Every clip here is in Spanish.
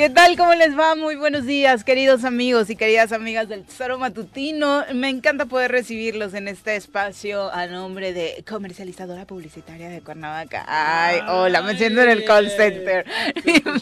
¿Qué tal? ¿Cómo les va? Muy buenos días, queridos amigos y queridas amigas del Tesoro Matutino. Me encanta poder recibirlos en este espacio a nombre de comercializadora publicitaria de Cuernavaca. Ay, hola, me siento en el call center.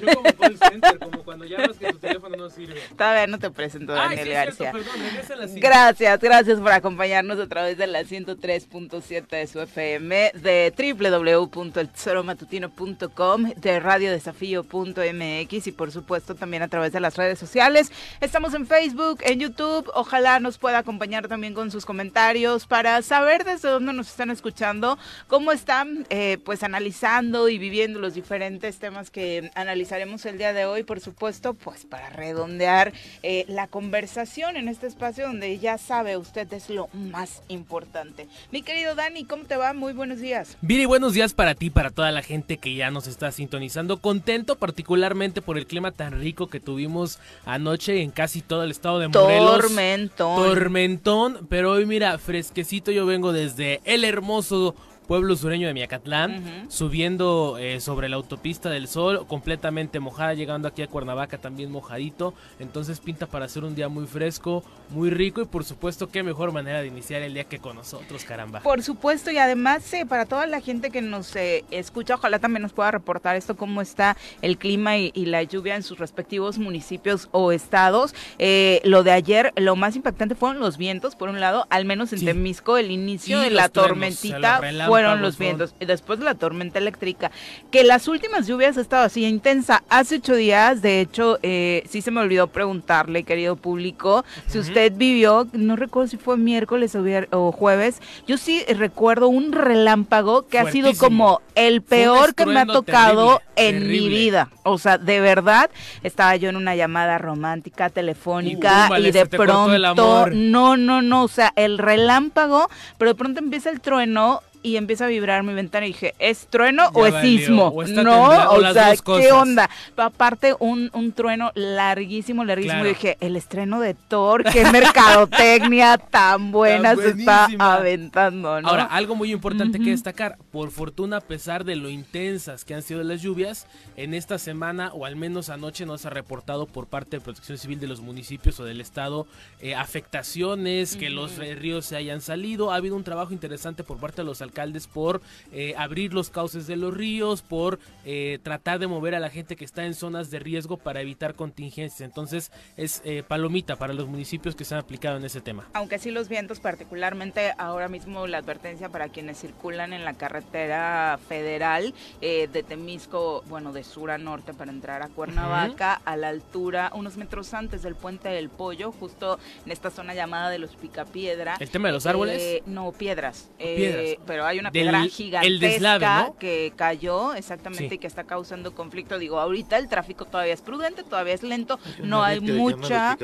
como call center, como cuando llamas que tu teléfono no sirve. Todavía no te presento, Ay, Daniel sí, García. cierto, perdón, la. Gracias, gracias por acompañarnos a través de la 103.7 de su FM, de www.eltesoromatutino.com, de radiodesafío.mx y por supuesto también a través de las redes sociales. Estamos en Facebook, en YouTube. Ojalá nos pueda acompañar también con sus comentarios para saber desde dónde nos están escuchando, cómo están eh, pues analizando y viviendo los diferentes temas que analizaremos el día de hoy, por supuesto, pues para redondear eh, la conversación en este espacio donde ya sabe usted es lo más importante. Mi querido Dani, ¿cómo te va? Muy buenos días. Viri, buenos días para ti, para toda la gente que ya nos está sintonizando. Contento particularmente por el clima tan rico que tuvimos anoche en casi todo el estado de Morelos. Tormentón. Tormentón, pero hoy mira, fresquecito yo vengo desde el hermoso pueblo sureño de Miacatlán, subiendo eh, sobre la autopista del Sol, completamente mojada, llegando aquí a Cuernavaca también mojadito, entonces pinta para hacer un día muy fresco, muy rico y por supuesto qué mejor manera de iniciar el día que con nosotros, caramba. Por supuesto, y además eh, para toda la gente que nos eh, escucha, ojalá también nos pueda reportar esto, cómo está el clima y, y la lluvia en sus respectivos municipios o estados. Eh, lo de ayer, lo más impactante fueron los vientos, por un lado, al menos en Sí. Temisco, el inicio Y de la tormentita fueron los vientos, y después de la tormenta eléctrica, que las últimas lluvias ha estado así intensa. Hace ocho días, de hecho, eh, sí se me olvidó preguntarle, querido público, si usted vivió, no recuerdo si fue miércoles o, vier- o jueves, yo sí recuerdo un relámpago que ha sido Fuertísimo. como el peor que me ha tocado terrible, en mi vida. O sea, de verdad, estaba yo en una llamada romántica, telefónica, Y y, de pronto, no, no, no, o sea, el relámpago, pero de pronto empieza el trueno y empieza a vibrar mi ventana y dije, ¿es trueno Ya o es valió, sismo? o no, o sea, ¿qué onda? Aparte, un, un trueno larguísimo, larguísimo. Claro. Y dije, el estreno de Thor, qué mercadotecnia tan buena Tan se está aventando, ¿no? Ahora, algo muy importante que destacar, por fortuna, a pesar de lo intensas que han sido las lluvias, en esta semana, o al menos anoche, no se ha reportado por parte de Protección Civil de los municipios o del Estado eh, afectaciones, que los ríos se hayan salido. Ha habido un trabajo interesante por parte de los alcaldes por eh, abrir los cauces de los ríos, por eh, tratar de mover a la gente que está en zonas de riesgo para evitar contingencias. Entonces, es eh, palomita para los municipios que se han aplicado en ese tema. Aunque sí los vientos, particularmente ahora mismo la advertencia para quienes circulan en la carretera federal de Temisco, bueno, de sur a norte para entrar a Cuernavaca, a la altura, unos metros antes del puente del Pollo, justo en esta zona llamada de los Picapiedra. ¿El tema de los árboles? No, piedras. Piedras. Pero hay una Del- piedra el gigantesca deslave, ¿no? que cayó exactamente Sí. y que está causando conflicto. Digo, ahorita el tráfico todavía es prudente, todavía es lento, no hay mucha...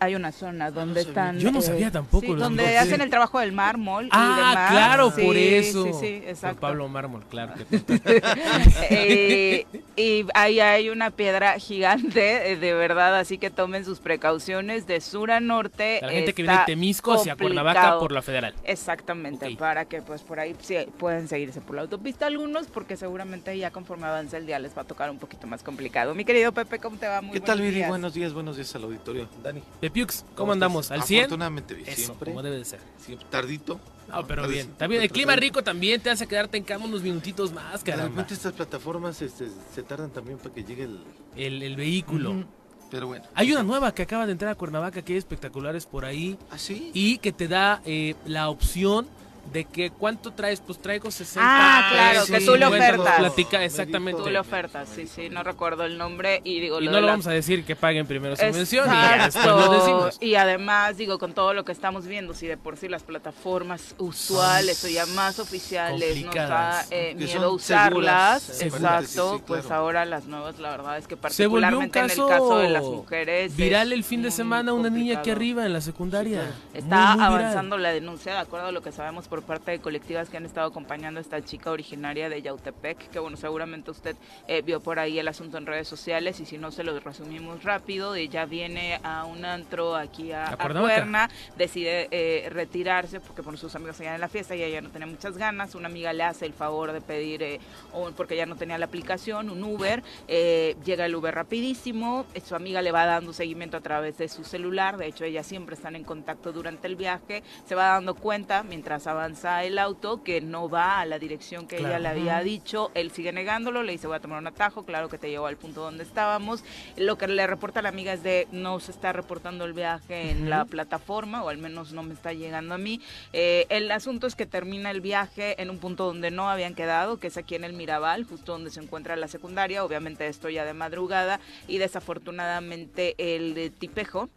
Hay una zona donde sabía. están. Yo no sabía tampoco, sí, donde hacen el trabajo del mármol. y Ah, demás. claro, Sí, por eso. Sí, sí, Por exacto. Pablo Mármol, claro. Eh, y ahí hay una piedra gigante, eh, de verdad, así que tomen sus precauciones de sur a norte. La gente que viene de Temisco hacia Cuernavaca por la federal. Exactamente, para que pues por ahí sí, pueden seguirse por la autopista algunos, porque seguramente ya conforme avance el día les va a tocar un poquito más complicado. Mi querido Pepe, ¿cómo te va? Muy ¿Qué tal, Viri? Buenos días, buenos días al auditorio. Dani. Pepiux, ¿cómo, ¿cómo andamos? ¿Al 100? Afortunadamente bien, Eso, siempre. como debe de ser. siempre. Tardito. No, pero Tal bien. bien. El clima rico también te hace quedarte en cama unos minutitos más, De caramba. repente estas plataformas este, se tardan también para que llegue el... El, el vehículo. Pero bueno. Hay una nueva que acaba de entrar a Cuernavaca que hay espectaculares por ahí ¿Ah, sí? y que te da eh, la opción de que cuánto traes, pues traigo 60 Ah, claro, pesos, que tú lo 50, nos ofertas. Platica Me exactamente. Tú le ofertas, sí, sí, no recuerdo el nombre y digo Y lo no lo la- vamos a decir que paguen primero su mención y ya después Exacto. lo decimos. Y además, digo, con todo lo que estamos viendo, si de por sí las plataformas usuales o ya más oficiales nos da eh, miedo usarlas, seguras, exacto, sí, sí, pues claro. ahora las nuevas, la verdad es que particularmente en el caso de las mujeres. viral el fin de semana una niña aquí arriba en la secundaria. Está Muy, muy viral. avanzando la denuncia, de acuerdo a lo que sabemos por por parte de colectivas que han estado acompañando a esta chica originaria de Yautepec, que bueno, seguramente usted eh, vio por ahí el asunto en redes sociales y si no se lo resumimos rápido, ella viene a un antro aquí a, A. Cuerna, decide eh, retirarse porque por sus amigos seguían en la fiesta y ella no tenía muchas ganas, una amiga le hace el favor de pedir, eh, o porque ya no tenía la aplicación, un Uber, eh, llega el Uber rapidísimo, eh, su amiga le va dando seguimiento a través de su celular, de hecho ellas siempre están en contacto durante el viaje, se va dando cuenta mientras avanza el auto que no va a la dirección que ella le había dicho, él sigue negándolo, le dice voy a tomar un atajo, claro que te llevó al punto donde estábamos, lo que le reporta la amiga es de no se está reportando el viaje en la plataforma o al menos no me está llegando a mí. Eh, el asunto es que termina el viaje en un punto donde no habían quedado, que es aquí en el Mirabal, justo donde se encuentra la secundaria, obviamente esto ya de madrugada y desafortunadamente el tipejo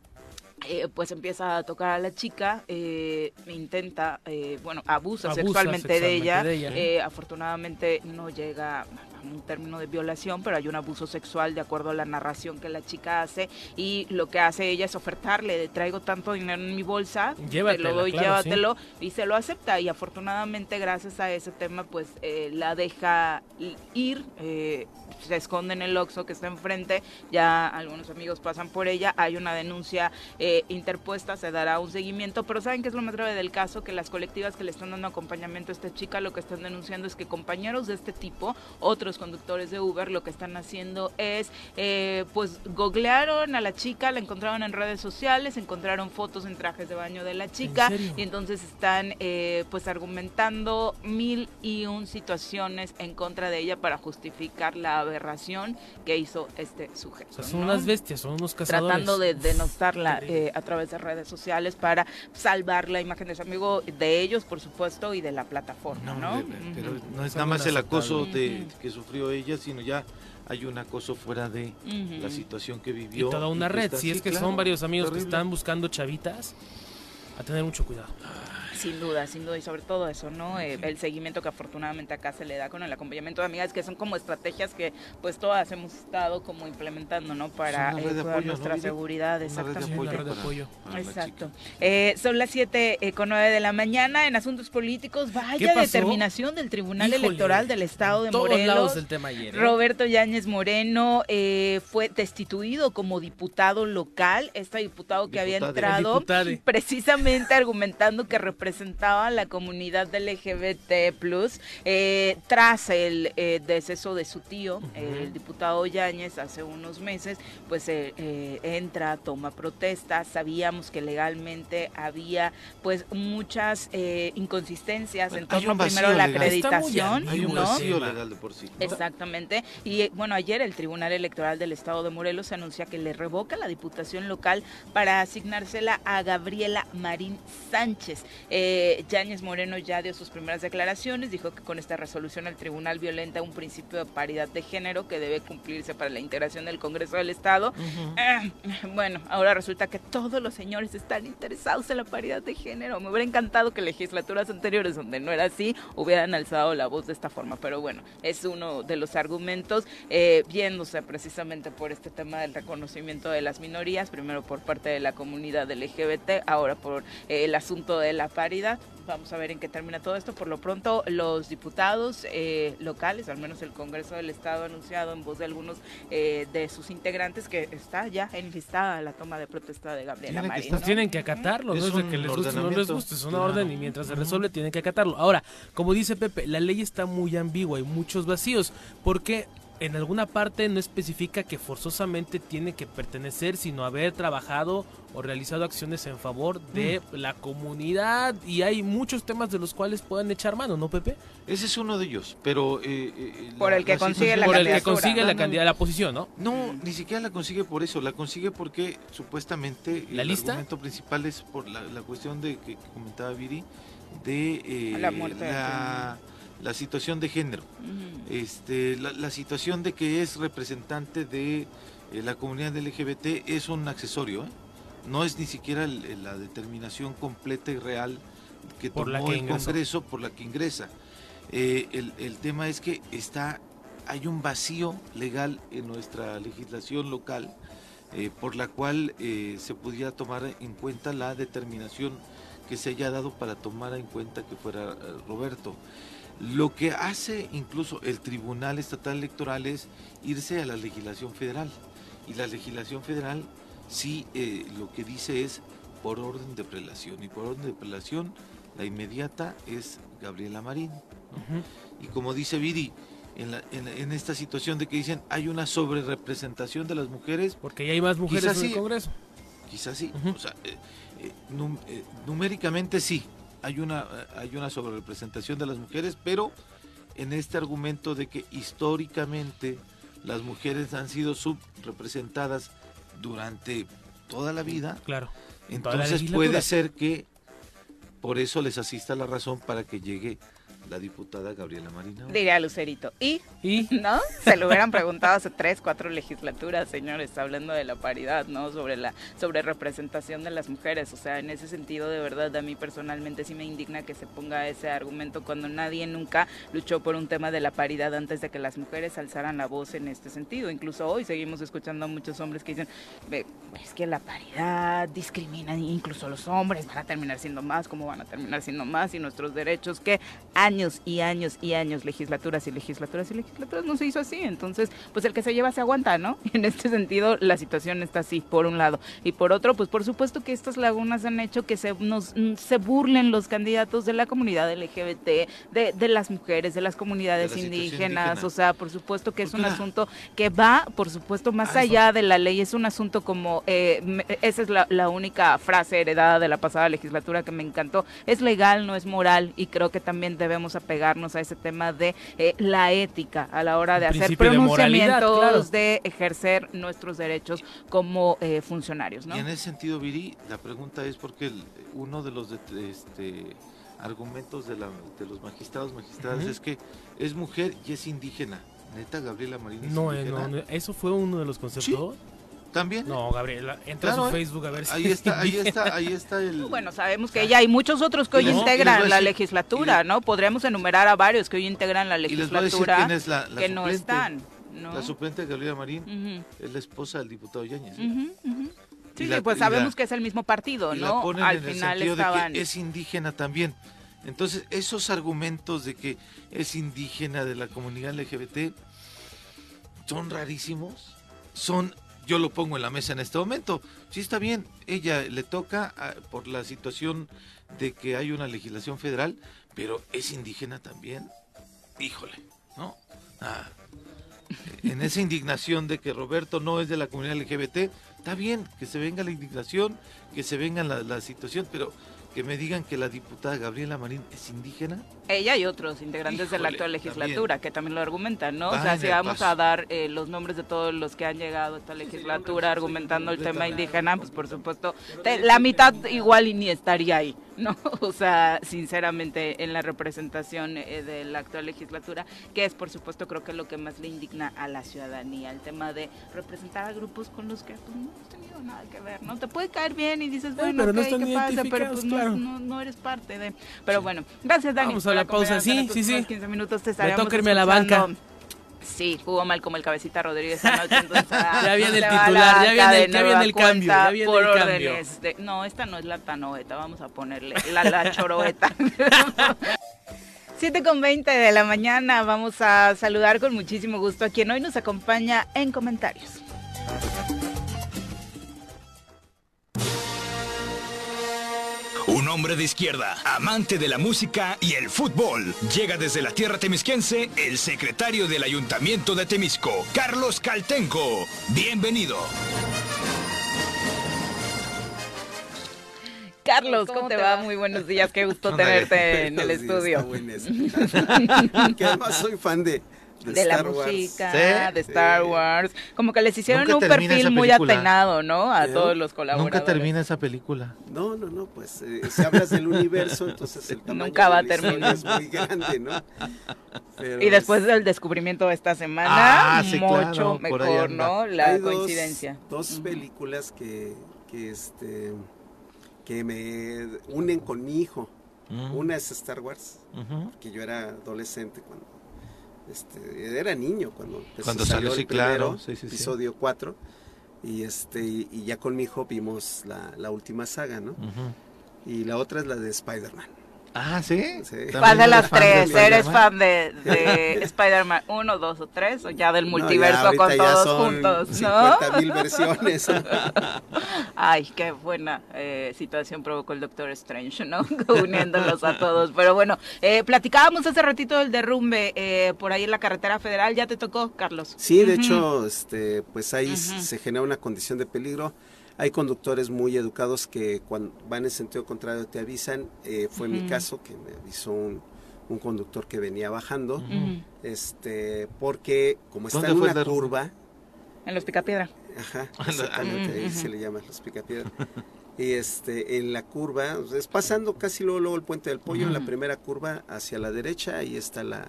eh, pues empieza a tocar a la chica, eh, intenta, eh, bueno, abusa, Abusa sexualmente, de ella. de ella. Afortunadamente no llega a un término de violación, pero hay un abuso sexual de acuerdo a la narración que la chica hace y lo que hace ella es ofertarle, de traigo tanto dinero en mi bolsa, te lo doy, claro, llévatelo y se lo acepta y afortunadamente gracias a ese tema pues eh, la deja ir, se esconde en el Oxxo que está enfrente, ya algunos amigos pasan por ella, hay una denuncia eh, interpuesta, se dará un seguimiento, pero ¿saben qué es lo más grave del caso? Que las colectivas que le están dando acompañamiento a esta chica lo que están denunciando es que compañeros de este tipo, otros conductores de Uber, lo que están haciendo es, eh, pues googlearon a la chica, la encontraron en redes sociales, encontraron fotos en trajes de baño de la chica y entonces están eh, pues argumentando mil y un situaciones en contra de ella para justificar la aberración que hizo este sujeto. O sea, son ¿no? unas bestias, son unos cazadores. tratando de denostarla eh, a través de redes sociales para salvar la imagen de su amigo, de ellos por supuesto y de la plataforma, ¿no? pero no es nada más el acoso de, que sufrió ella, sino ya hay un acoso fuera de la situación que Y vivió. toda una red. Si es que claro, son varios amigos que están buscando chavitas, a tener mucho cuidado. Sin duda, sin duda, y sobre todo eso, ¿no? Eh, el seguimiento que afortunadamente acá se le da con el acompañamiento de amigas, que son como estrategias que pues todas hemos estado como implementando, ¿no? Para eh, red de cuidar apoyo, ¿no, nuestra seguridad, Una red de exactamente. apoyo. apoyo Una red de para- apoyo. para la Exacto. Eh, son las 7 eh, con 9 de la mañana en asuntos políticos. Vaya determinación del Tribunal Híjole, Electoral del Estado de todos Morelos. lados del tema ayer. ¿eh? Roberto Yáñez Moreno eh, fue destituido como diputado local. Este diputado que había entrado precisamente argumentando que representaba a la comunidad LGBT+, eh, tras el eh, deceso de su tío, el diputado Yáñez, hace unos meses, pues eh, eh, entra, toma protesta. Sabíamos que legalmente había pues muchas eh, inconsistencias en Bueno, hay torno primero a la legal. Acreditación, Hay un ¿no? vacío legal de por sí. Exactamente. Y eh, bueno, ayer el Tribunal Electoral del Estado de Morelos anuncia que le revoca la diputación local para asignársela a Gabriela Marín Sánchez. Eh, Yáñez Moreno ya dio sus primeras declaraciones, dijo que con esta resolución el tribunal violenta un principio de paridad de género que debe cumplirse para la integración del Congreso del Estado. Ah, bueno, ahora resulta que todos los señores están interesados en la paridad de género. Me hubiera encantado que legislaturas anteriores, donde no era así, hubieran alzado la voz de esta forma. Pero bueno, es uno de los argumentos, eh, viéndose precisamente por este tema del reconocimiento de las minorías, primero por parte de la comunidad LGBT, ahora por eh, el asunto de la paridad. Vamos a ver en qué termina todo esto. Por lo pronto, los diputados eh, locales, al menos el Congreso del Estado, ha anunciado en voz de algunos eh, de sus integrantes que está ya enlistada la toma de protesta de Gabriela Tiene que Marín. Pues tienen que acatarlo, Es no es de que les guste o no les ordenamiento. guste, es una Claro. orden y mientras se resuelve tienen que acatarlo. Ahora, como dice Pepe, la ley está muy ambigua, hay muchos vacíos, porque en alguna parte no especifica que forzosamente tiene que pertenecer, sino haber trabajado o realizado acciones en favor de Mm. la comunidad y hay muchos temas de los cuales pueden echar mano, ¿no, Pepe? Ese es uno de ellos, pero... eh, eh, Por el que consigue la Por el que candidatura, consigue ¿no? la candidata, la posición, ¿no? No, ni siquiera la consigue por eso, la consigue porque supuestamente ¿La el lista? argumento principal es por la, la cuestión de que comentaba Viri de eh, La muerte de la, situación de género, este, la, la situación de que es representante de eh, la comunidad LGBT es un accesorio, ¿eh? no es ni siquiera el- el- la determinación completa y real que Por la tomó que el ingresó. Congreso por la que ingresa. Eh, el, el tema es que está hay un vacío legal en nuestra legislación local eh, por la cual eh, se pudiera tomar en cuenta la determinación que se haya dado para tomar en cuenta que fuera eh, Roberto. Lo que hace incluso el Tribunal Estatal Electoral es irse a la legislación federal. Y la legislación federal sí eh, lo que dice es por orden de prelación. Y por orden de prelación, la inmediata es Gabriela Marín. Y como dice Viri, en, esta situación de que dicen hay una sobrerepresentación de las mujeres. Porque ya hay más mujeres en el Congreso. Quizás sí. O sea, eh, eh, numéricamente sí, hay una, hay una sobrerepresentación de las mujeres, pero en este argumento de que históricamente las mujeres han sido subrepresentadas durante toda la vida. Claro. Entonces puede ser que por eso les asista la razón para que llegue la diputada Gabriela Marina. Diría Lucerito. ¿Y? ¿Y? ¿No? Se lo hubieran preguntado hace tres, cuatro legislaturas, señores, hablando de la paridad, ¿no? Sobre la sobre representación de las mujeres. O sea, en ese sentido, de verdad, a mí personalmente sí me indigna que se ponga ese argumento cuando nadie nunca luchó por un tema de la paridad antes de que las mujeres alzaran la voz en este sentido. Incluso hoy seguimos escuchando a muchos hombres que dicen, es que la paridad discrimina, incluso los hombres van a terminar siendo más, ¿cómo van a terminar siendo más? Y nuestros derechos que años y años y años, legislaturas y legislaturas y legislaturas, no se hizo así. Entonces, pues el que se lleva se aguanta, ¿no? en este sentido, la situación está así, por un lado. Y por otro, pues por supuesto que estas lagunas han hecho que se, nos, se burlen los candidatos de la comunidad LGBT, de, de las mujeres, de las comunidades indígenas. O sea, por supuesto que es un asunto que va, por supuesto, más ah, allá de la ley. Es un asunto como, eh, esa es la, la única frase heredada de la pasada legislatura que me encantó. Es legal, no es moral. Y creo que también debemos apegarnos a ese tema de eh, la ética a la hora de hacer pronunciamientos, de, ejercer nuestros derechos como eh, funcionarios. ¿no? Y en ese sentido, Viri, la pregunta es porque uno de los este, argumentos de, los magistrados magistradas es que es mujer y es indígena. Neta, Gabriela Marín. no, eh, no, eso fue uno de los conceptos. ¿También? No, Gabriela, entra a su Facebook a ver si ahí está, ahí está, ahí está el. Bueno, sabemos que ella hay muchos otros que hoy integran la legislatura, ¿no? Podríamos enumerar a varios que hoy integran la legislatura quién es la, que no están. La suplente Gabriela Marín es la esposa del diputado Yáñez. Sí, pues sabemos que es el mismo partido, ¿no? Al final estaban. es indígena también. Entonces, esos argumentos de que es indígena de la comunidad LGBT son rarísimos, son yo lo pongo en la mesa en este momento. Sí está bien, ella le toca ah, por la situación de que hay una legislación federal, pero es indígena también. Híjole, ¿no? Ah, en esa indignación de que Roberto no es de la comunidad LGBT, está bien que se venga la indignación, que se venga la, la situación, pero que me digan que la diputada Gabriela Marín es indígena. Ella y otros integrantes de la actual legislatura que también lo argumentan, ¿no? o sea, si vamos a dar eh, los nombres de todos los que han llegado a esta legislatura argumentando el tema indígena, pues por supuesto, la mitad igual y ni estaría ahí. ¿no? O sea, sinceramente, en la representación eh, de la actual legislatura, que es, por supuesto, creo que lo que más le indigna a la ciudadanía, el tema de representar a grupos con los que pues, no hemos tenido nada que ver, ¿no? Te puede caer bien y dices, bueno, pero ¿qué pasa? Pero pues no, eres parte de... Pero bueno, gracias, Dani. Vamos a la, pausa, sí, sí, sí. 15 minutos te estaremos Me a la banca. Sí, jugó mal como el cabecita Rodríguez anoche, entonces ya viene el titular, ya viene, ya viene el cambio, ya viene por el cambio. De, no, esta no es la tanoeta, vamos a ponerle la, la choroeta. 7 con 20 de la mañana, vamos a saludar con muchísimo gusto a quien hoy nos acompaña en comentarios. Hombre de izquierda, amante de la música y el fútbol. Llega desde la tierra temisquense el secretario del Ayuntamiento de Temisco, Carlos Caltenco. Bienvenido. Carlos, ¿cómo, te va? Muy buenos días, qué gusto tenerte en el estudio. que además soy fan de, de, la música, de Star Wars. Como que les hicieron un perfil muy atenado, ¿no? A todos los colaboradores. Nunca termina esa película. No, no, no, pues eh, si hablas del universo, entonces el tamaño Nunca va a terminar. es muy grande, ¿no? y después del descubrimiento de esta semana, ah, mucho mejor, ¿no? La coincidencia. Dos, películas que, que, este, que me unen con mi hijo. Mm. Una es Star Wars, que yo era adolescente cuando este, era niño cuando, cuando salió, el claro, episodio 4 y este y ya con mi hijo vimos la, última saga, ¿no? y la otra es la de Spider-Man. Ah, ¿sí? ¿Cuál de las tres? ¿Eres fan de, de Spider-Man 1, 2 o 3? ¿O ya del multiverso con todos juntos? ¿no? 50 mil versiones. Ay, qué buena eh, situación provocó el Doctor Strange, ¿no? Uniéndolos a todos. Pero bueno, eh, platicábamos hace ratito del derrumbe eh, por ahí en la carretera federal. ¿Ya te tocó, Carlos? Sí, de hecho, este, pues ahí se genera una condición de peligro. Hay conductores muy educados que cuando van en sentido contrario te avisan. Eh, fue mi caso que me avisó un, conductor que venía bajando, este, porque como está en una curva. En los picapiedra. Ajá, exactamente, ahí se le llama los picapiedra. y este, en la curva, es pasando casi luego, luego el puente del pollo, en la primera curva hacia la derecha, ahí está la,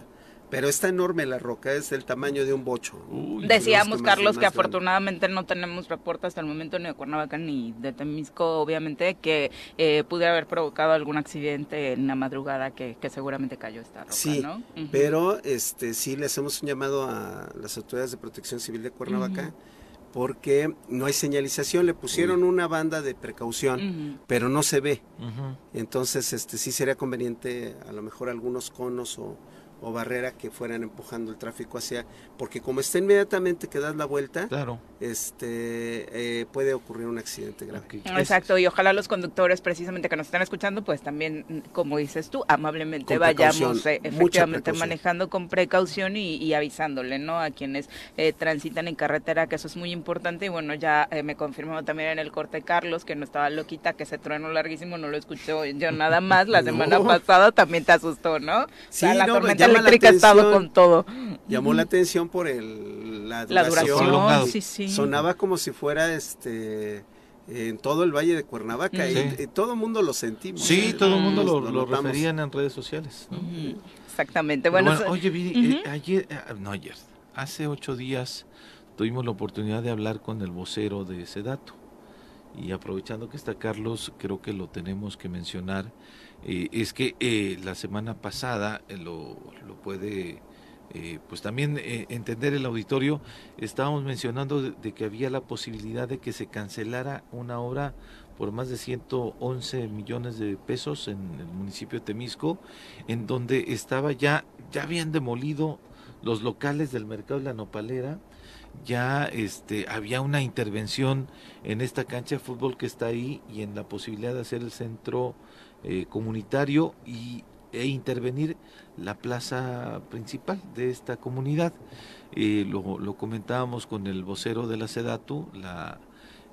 pero está enorme la roca, es del tamaño de un bocho. Decíamos, Carlos, que afortunadamente no tenemos reporte hasta el momento ni de Cuernavaca ni de Temisco, obviamente, que eh, pudiera haber provocado algún accidente en la madrugada que, seguramente cayó esta roca, sí, pero este, sí le hacemos un llamado a las autoridades de protección civil de Cuernavaca. porque no hay señalización, le pusieron una banda de precaución, pero no se ve. Entonces, este sí sería conveniente a lo mejor algunos conos o, o barrera que fueran empujando el tráfico hacia, porque como está inmediatamente que das la vuelta, claro. Este eh, puede ocurrir un accidente grave. Exacto, y ojalá los conductores precisamente que nos están escuchando, pues también, como dices tú, amablemente vayamos eh, efectivamente manejando con precaución y, avisándole, ¿no? A quienes eh, transitan en carretera, que eso es muy importante. Y bueno, ya me confirmó también en el corte Carlos que no estaba loquita, que ese trueno larguísimo no lo escuché yo nada más. La semana pasada también te asustó, ¿no? Sí, la tormenta eléctrica estaba con todo. Llamó la atención por el, la duración. Sonaba como si fuera este en todo el Valle de Cuernavaca y, todo el mundo lo sentimos. Sí, ¿eh? todo el mundo lo, lo, referían en redes sociales. Exactamente. Bueno, oye, eh, ayer, eh, no ayer, hace ocho días tuvimos la oportunidad de hablar con el vocero de Sedato. Y aprovechando que está Carlos, creo que lo tenemos que mencionar. es que la semana pasada lo, lo puede eh, pues también eh, entender el auditorio, estábamos mencionando de, que había la posibilidad de que se cancelara una obra por más de 111 millones de pesos en el municipio de Temisco, en donde estaba ya, ya habían demolido los locales del mercado de la nopalera, ya este, había una intervención en esta cancha de fútbol que está ahí y en la posibilidad de hacer el centro eh, comunitario y, e intervenir la plaza principal de esta comunidad. Eh, lo, comentábamos con el vocero de la SEDATU,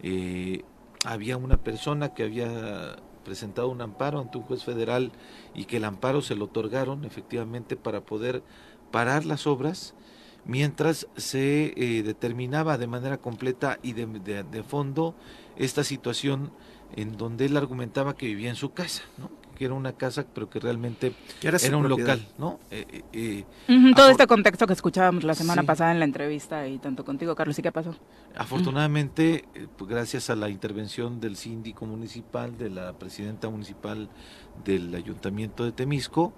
eh, había una persona que había presentado un amparo ante un juez federal y que el amparo se lo otorgaron efectivamente para poder parar las obras mientras se eh, determinaba de manera completa y de, fondo esta situación en donde él argumentaba que vivía en su casa. Que era una casa, pero que realmente era, un local, ¿no? Eh, eh, eh, todo este contexto que escuchábamos la semana pasada en la entrevista y tanto contigo, Carlos, ¿y qué pasó? Afortunadamente, pues, gracias a la intervención del síndico municipal, de la presidenta municipal del ayuntamiento de Temisco,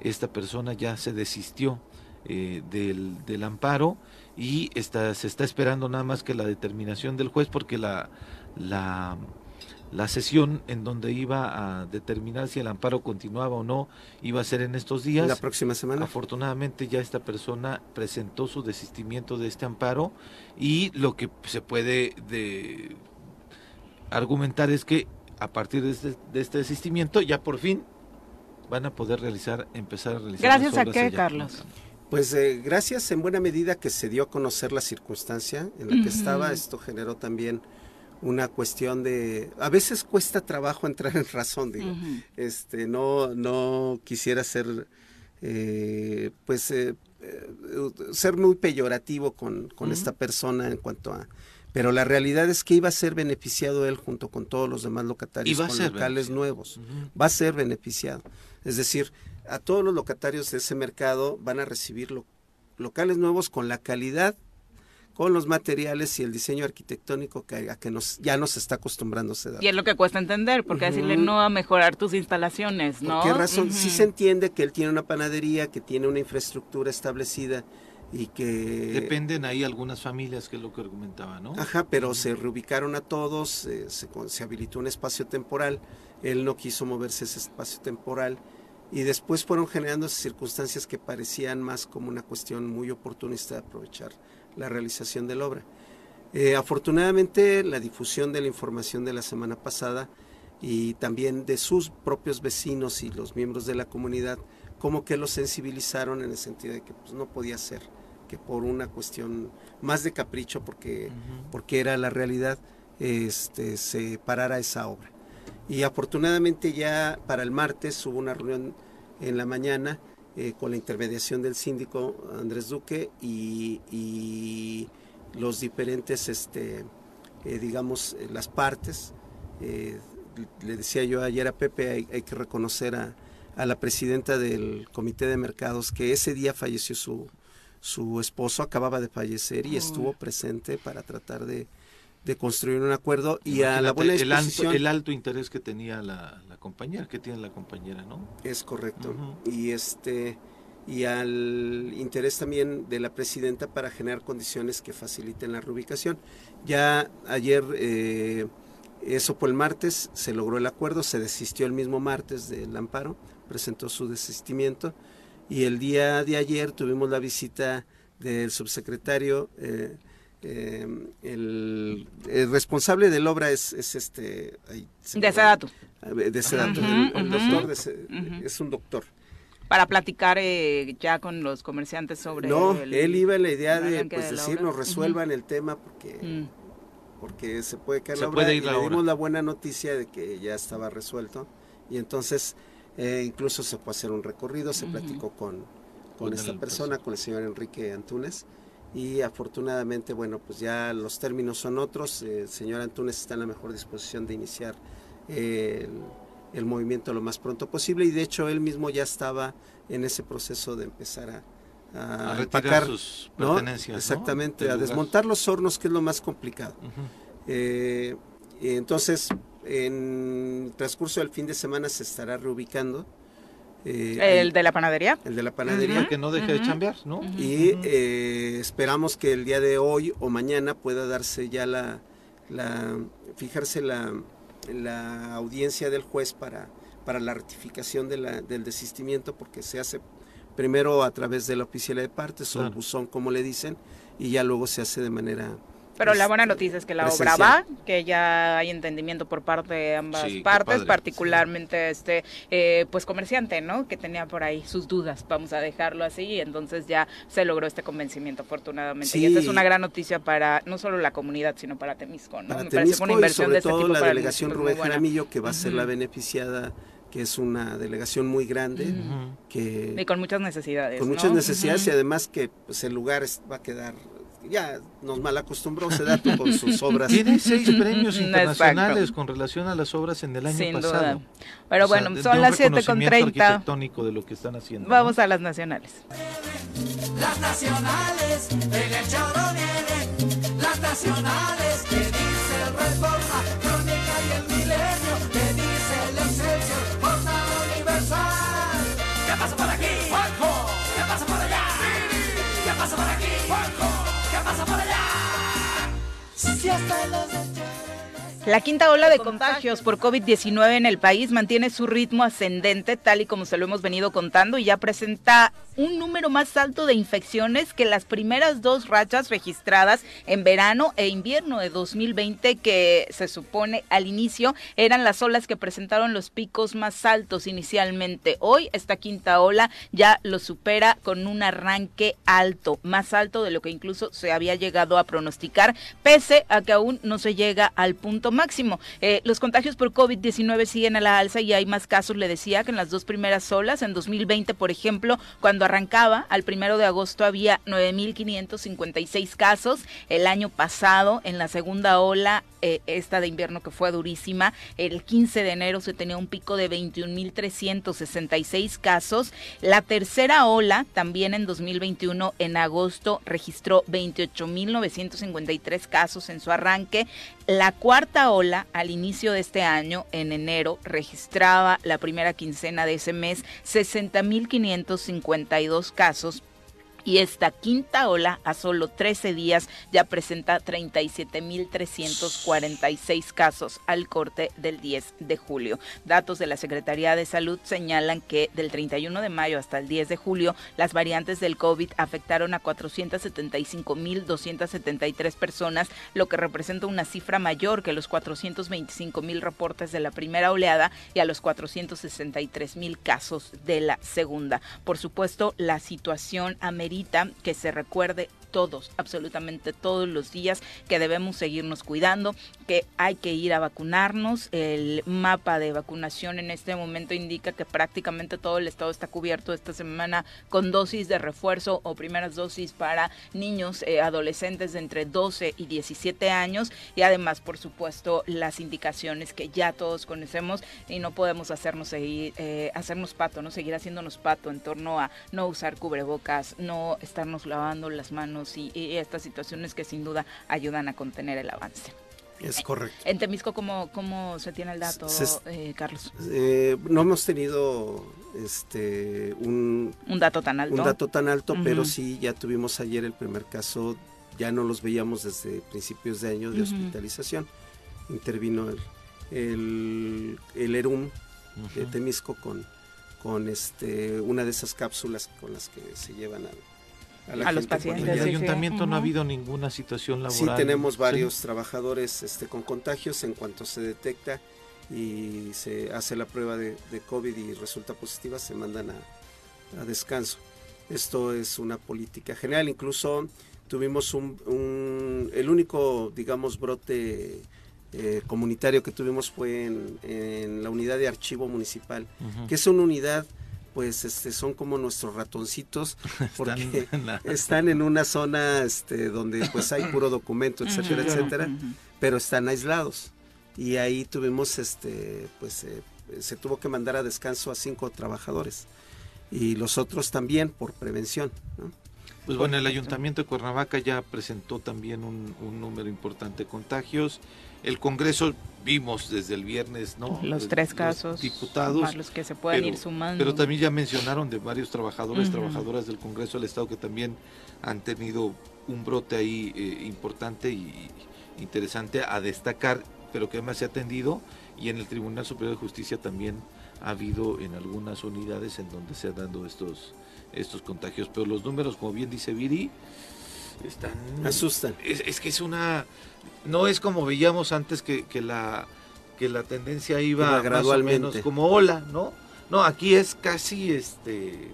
esta persona ya se desistió del, del, amparo y está, se está esperando nada más que la determinación del juez porque la, la la sesión en donde iba a determinar si el amparo continuaba o no iba a ser en estos días. La próxima semana. Afortunadamente ya esta persona presentó su desistimiento de este amparo y lo que se puede de argumentar es que a partir de este, de este desistimiento ya por fin van a poder realizar, empezar a realizar. Gracias a qué, Carlos. Pues eh, gracias en buena medida que se dio a conocer la circunstancia en la que estaba. Esto generó también una cuestión de a veces cuesta trabajo entrar en razón digo. Este no no quisiera ser eh, pues eh, eh, ser muy peyorativo con, con esta persona en cuanto a pero la realidad es que iba a ser beneficiado él junto con todos los demás locatarios con locales nuevos. Va a ser beneficiado. Es decir a todos los locatarios de ese mercado van a recibir locales nuevos con la calidad con los materiales y el diseño arquitectónico que, a que nos, ya nos está acostumbrando Y es lo que cuesta entender, porque decirle no a mejorar tus instalaciones, ¿no? ¿Por qué razón? Sí se entiende que él tiene una panadería, que tiene una infraestructura establecida y que... Dependen ahí algunas familias, que es lo que argumentaba, ¿no? Ajá, pero se reubicaron a todos, se, se, habilitó un espacio temporal, él no quiso moverse ese espacio temporal y después fueron generando circunstancias que parecían más como una cuestión muy oportunista de aprovechar la realización de la obra. Eh, afortunadamente la difusión de la información de la semana pasada y también de sus propios vecinos y los miembros de la comunidad como que los sensibilizaron en el sentido de que pues, no podía ser que por una cuestión más de capricho, porque, porque era la realidad, este, se parara esa obra. Y afortunadamente ya para el martes hubo una reunión en la mañana eh, con la intermediación del síndico Andrés Duque y, los diferentes, este, eh, digamos, eh, las partes. le decía yo ayer a Pepe, hay que reconocer a, a la presidenta del Comité de Mercados que ese día falleció su, su esposo, acababa de fallecer y estuvo presente para tratar de, construir un acuerdo y a la buena disposición... El alto, interés que tenía la, compañera, que tiene la compañera, ¿no? Es correcto. Y este y al interés también de la presidenta para generar condiciones que faciliten la reubicación. Ya ayer, eh, eso fue el martes, se logró el acuerdo, se desistió el mismo martes del amparo, presentó su desistimiento y el día de ayer tuvimos la visita del subsecretario. Eh, eh, el, responsable de la obra es, este... de Sedatu. De Sedatu, el, doctor, es un doctor. Para platicar eh, ya con los comerciantes sobre... No, él iba en la idea de, pues, decirnos, resuelvan el tema porque... Mm. Porque se puede caer la obra y le dimos la buena noticia de que ya estaba resuelto y entonces eh, incluso se a hacer un recorrido, se platicó con, con, esta persona, con el señor Enrique Antunes, y afortunadamente, bueno, pues ya los términos son otros. Eh, el señor Antunes está en la mejor disposición de iniciar el, movimiento lo más pronto posible, y de hecho él mismo ya estaba en ese proceso de empezar a, a, retirar sus pertenencias. Exactamente, a desmontar los hornos, que es lo más complicado. Eh, entonces, en el transcurso del fin de semana se estará reubicando. Eh, ¿El de la panadería? El de la panadería. Que no deje de chambear, ¿no? Y eh, esperamos que el día de hoy o mañana pueda darse ya la, la fijarse la, la audiencia del juez para, para la ratificación de la, del desistimiento, porque se hace primero a través de la oficialidad de partes o buzón, como le dicen, y ya luego se hace de manera pero la buena noticia es que la obra va, que ya hay entendimiento por parte de ambas partes, particularmente este eh, pues comerciante, ¿no? Que tenía por ahí sus dudas, vamos a dejarlo así, y entonces ya se logró este convencimiento afortunadamente. Y esta es una gran noticia para no solo la comunidad, sino para Temisco, ¿no? Me parece una inversión de este todo la delegación Rubén Jaramillo, que va a ser la beneficiada que es una delegación muy grande que y con muchas necesidades con muchas necesidades y además que pues, el lugar va a quedar ya nos mal acostumbró dato con sus obras. Tiene seis premios internacionales con relación a las obras en el año pasado. Pero bueno, son las 7 con 30. de lo que están haciendo. Vamos a las nacionales. Las nacionales, en el. Las nacionales, Gracias a los La quinta ola de contagios por COVID-19 en el país mantiene su ritmo ascendente, tal y como se lo hemos venido contando, y ya presenta un número más alto de infecciones que las primeras dos rachas registradas en verano e invierno de 2020 que se supone al inicio eran las olas que presentaron los picos más altos inicialmente. Hoy esta quinta ola ya lo supera con un arranque alto, más alto de lo que incluso se había llegado a pronosticar, pese a que aún no se llega al punto máximo. Eh, los contagios por COVID-19 siguen a la alza y hay más casos, le decía, que en las dos primeras olas, en 2020, por ejemplo, cuando arrancaba, al primero de agosto había 9.556 casos. El año pasado, en la segunda ola, eh, esta de invierno que fue durísima, el 15 de enero se tenía un pico de 21.366 casos. La tercera ola, también en 2021, en agosto, registró 28.953 casos en su arranque. La cuarta ola, al inicio de este año, en enero, registraba la primera quincena de ese mes 60.552 casos y esta quinta ola a solo 13 días ya presenta 37.346 casos al corte del 10 de julio. Datos de la Secretaría de Salud señalan que del 31 de mayo hasta el 10 de julio las variantes del COVID afectaron a 475.273 personas, lo que representa una cifra mayor que los 425.000 reportes de la primera oleada y a los 463.000 casos de la segunda. Por supuesto, la situación que se recuerde todos, absolutamente todos los días, que debemos seguirnos cuidando, que hay que ir a vacunarnos. El mapa de vacunación en este momento indica que prácticamente todo el estado está cubierto esta semana con dosis de refuerzo o primeras dosis para niños, eh, adolescentes de entre 12 y 17 años y además, por supuesto, las indicaciones que ya todos conocemos y no podemos hacernos seguir, eh, hacernos pato, no seguir haciéndonos pato en torno a no usar cubrebocas, no estarnos lavando las manos y, estas situaciones que sin duda ayudan a contener el avance. Es correcto. En Temisco, ¿cómo, cómo se tiene el dato, eh, Carlos? Eh, no hemos tenido este un, un dato tan alto. Un dato tan alto, pero sí ya tuvimos ayer el primer caso, ya no los veíamos desde principios de año de hospitalización. Intervino el, el, el ERUM de Temisco con, con este una de esas cápsulas con las que se llevan al a, los pacientes. En el ayuntamiento no ha habido ninguna situación laboral. Sí, tenemos varios trabajadores este, con contagios en cuanto se detecta y se hace la prueba de, COVID y resulta positiva, se mandan a, descanso. Esto es una política general, incluso tuvimos un, el único, digamos, brote eh, comunitario que tuvimos fue en, la unidad de archivo municipal, que es una unidad pues este son como nuestros ratoncitos porque están en, una zona este donde pues hay puro documento etcétera etcétera pero están aislados. Y ahí tuvimos este pues eh, se tuvo que mandar a descanso a cinco trabajadores. Y los otros también por prevención pues bueno el ayuntamiento de Cuernavaca ya presentó también un, un número importante de contagios el Congreso vimos desde el viernes, ¿no? Los tres casos. Diputados. los que se pueden ir sumando. Pero también ya mencionaron de varios trabajadores, trabajadoras del Congreso del Estado que también han tenido un brote ahí eh, importante y interesante a destacar, pero que además se ha atendido y en el Tribunal Superior de Justicia también ha habido en algunas unidades en donde se han dado estos estos contagios, pero los números, como bien dice Viri, están asustan. Es, que es una no es como veíamos antes que, que la que la tendencia iba, gradualmente menos como ola, ¿no? No, aquí es casi este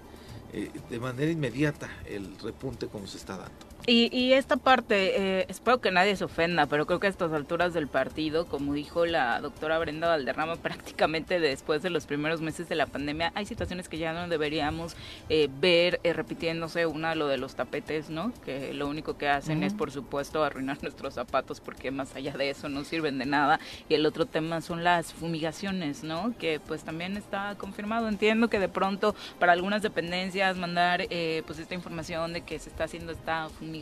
eh, de manera inmediata el repunte como se está dando. Y, y esta parte, eh, espero que nadie se ofenda, pero creo que a estas alturas del partido, como dijo la doctora Brenda Valderrama, prácticamente después de los primeros meses de la pandemia, hay situaciones que ya no deberíamos eh, ver eh, repitiéndose. Una, lo de los tapetes, ¿no? Que lo único que hacen es, por supuesto, arruinar nuestros zapatos porque más allá de eso no sirven de nada. Y el otro tema son las fumigaciones, ¿no? Que pues también está confirmado. Entiendo que de pronto para algunas dependencias mandar pues esta información de que se está haciendo esta fumigación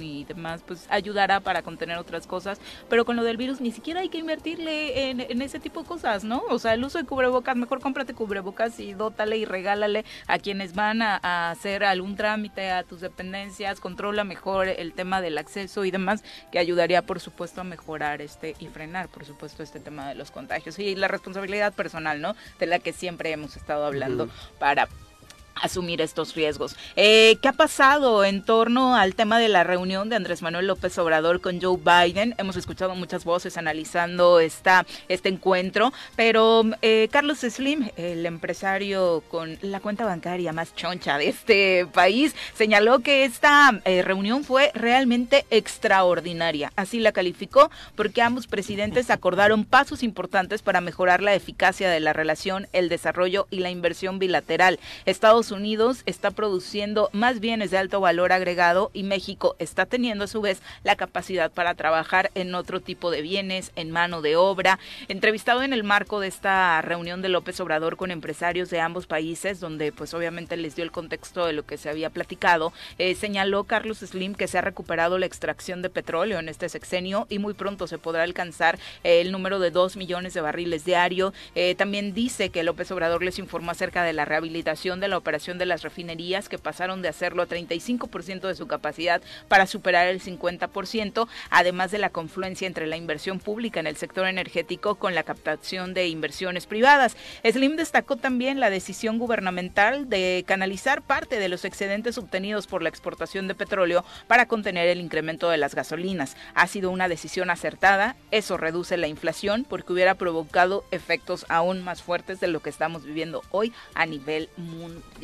y demás, pues ayudará para contener otras cosas, pero con lo del virus ni siquiera hay que invertirle en, ese tipo de cosas, ¿no? O sea, el uso de cubrebocas, mejor cómprate cubrebocas y dótale y regálale a quienes van a, hacer algún trámite a tus dependencias, controla mejor el tema del acceso y demás, que ayudaría, por supuesto, a mejorar este y frenar, por supuesto, este tema de los contagios y la responsabilidad personal, ¿no? De la que siempre hemos estado hablando para asumir estos riesgos. Eh, ¿Qué ha pasado en torno al tema de la reunión de Andrés Manuel López Obrador con Joe Biden? Hemos escuchado muchas voces analizando esta, este encuentro, pero eh, Carlos Slim, el empresario con la cuenta bancaria más choncha de este país, señaló que esta eh, reunión fue realmente extraordinaria. Así la calificó porque ambos presidentes acordaron pasos importantes para mejorar la eficacia de la relación, el desarrollo y la inversión bilateral. Estados Unidos está produciendo más bienes de alto valor agregado y México está teniendo a su vez la capacidad para trabajar en otro tipo de bienes, en mano de obra. Entrevistado en el marco de esta reunión de López Obrador con empresarios de ambos países, donde pues obviamente les dio el contexto de lo que se había platicado, eh, señaló Carlos Slim que se ha recuperado la extracción de petróleo en este sexenio y muy pronto se podrá alcanzar eh, el número de dos millones de barriles diario. Eh, también dice que López Obrador les informó acerca de la rehabilitación de la operación operación de las refinerías que pasaron de hacerlo a 35% de su capacidad para superar el 50%, además de la confluencia entre la inversión pública en el sector energético con la captación de inversiones privadas. Slim destacó también la decisión gubernamental de canalizar parte de los excedentes obtenidos por la exportación de petróleo para contener el incremento de las gasolinas. Ha sido una decisión acertada, eso reduce la inflación porque hubiera provocado efectos aún más fuertes de lo que estamos viviendo hoy a nivel mundial.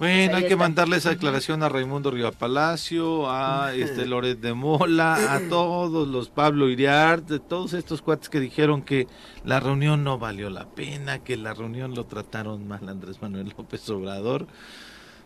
Bueno, hay que mandarle esa declaración a Raimundo Riva Palacio, a este Loret de Mola, a todos los Pablo Iriart, todos estos cuates que dijeron que la reunión no valió la pena, que la reunión lo trataron mal Andrés Manuel López Obrador.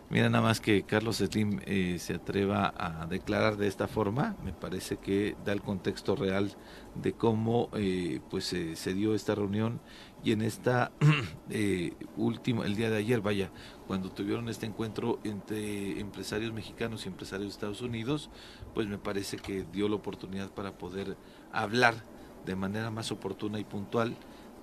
Mira, nada más que Carlos Slim eh, se atreva a declarar de esta forma, me parece que da el contexto real de cómo eh, pues se dio esta reunión y en esta eh, última, el día de ayer, vaya, cuando tuvieron este encuentro entre empresarios mexicanos y empresarios de Estados Unidos, pues me parece que dio la oportunidad para poder hablar de manera más oportuna y puntual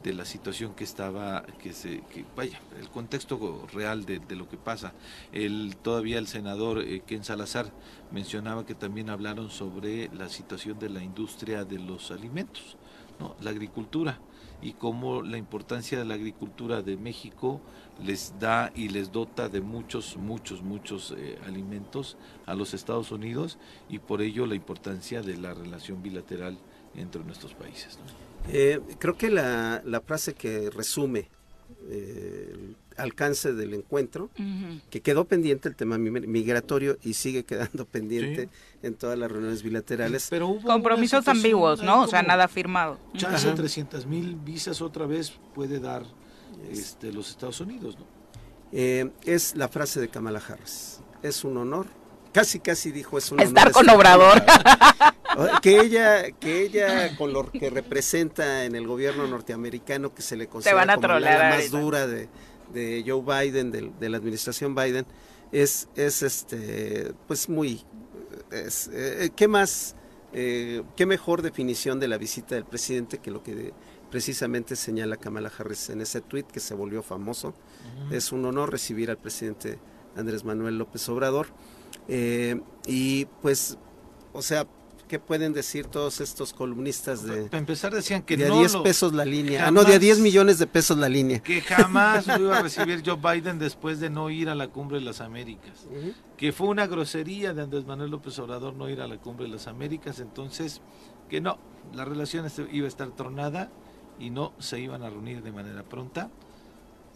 de la situación que estaba, que se, que vaya, el contexto real de, lo que pasa. El, todavía el senador eh, Ken Salazar mencionaba que también hablaron sobre la situación de la industria de los alimentos, ¿no? la agricultura y cómo la importancia de la agricultura de México les da y les dota de muchos, muchos, muchos eh, alimentos a los Estados Unidos y por ello la importancia de la relación bilateral entre nuestros países. Eh, creo que la, la, frase que resume eh, alcance del encuentro, que quedó pendiente el tema migratorio y sigue quedando pendiente en todas las reuniones bilaterales. Pero hubo Compromisos ambiguos, ¿no? O sea, nada firmado. Chance de 300 mil visas otra vez puede dar este, los Estados Unidos, ¿no? Eh, es la frase de Kamala Harris. Es un honor. Casi, casi dijo es un Estar con Obrador. que ella, que ella con lo que representa en el gobierno norteamericano, que se le considera como la más dura de, de Joe Biden, de, la administración Biden, es, es este, pues muy, es, eh, ¿qué más, eh, qué mejor definición de la visita del presidente que lo que precisamente señala Kamala Harris en ese tweet que se volvió famoso. Es un honor recibir al presidente Andrés Manuel López Obrador. Eh, y pues, o sea, ¿qué pueden decir todos estos columnistas de... Para empezar decían que de a 10 pesos la línea. ah, no, de a 10 millones de pesos la línea. Que jamás lo iba a recibir Joe Biden después de no ir a la cumbre de las Américas. Que fue una grosería de Andrés Manuel López Obrador no ir a la cumbre de las Américas. Entonces, que no, la relación este, iba a estar tronada y no se iban a reunir de manera pronta.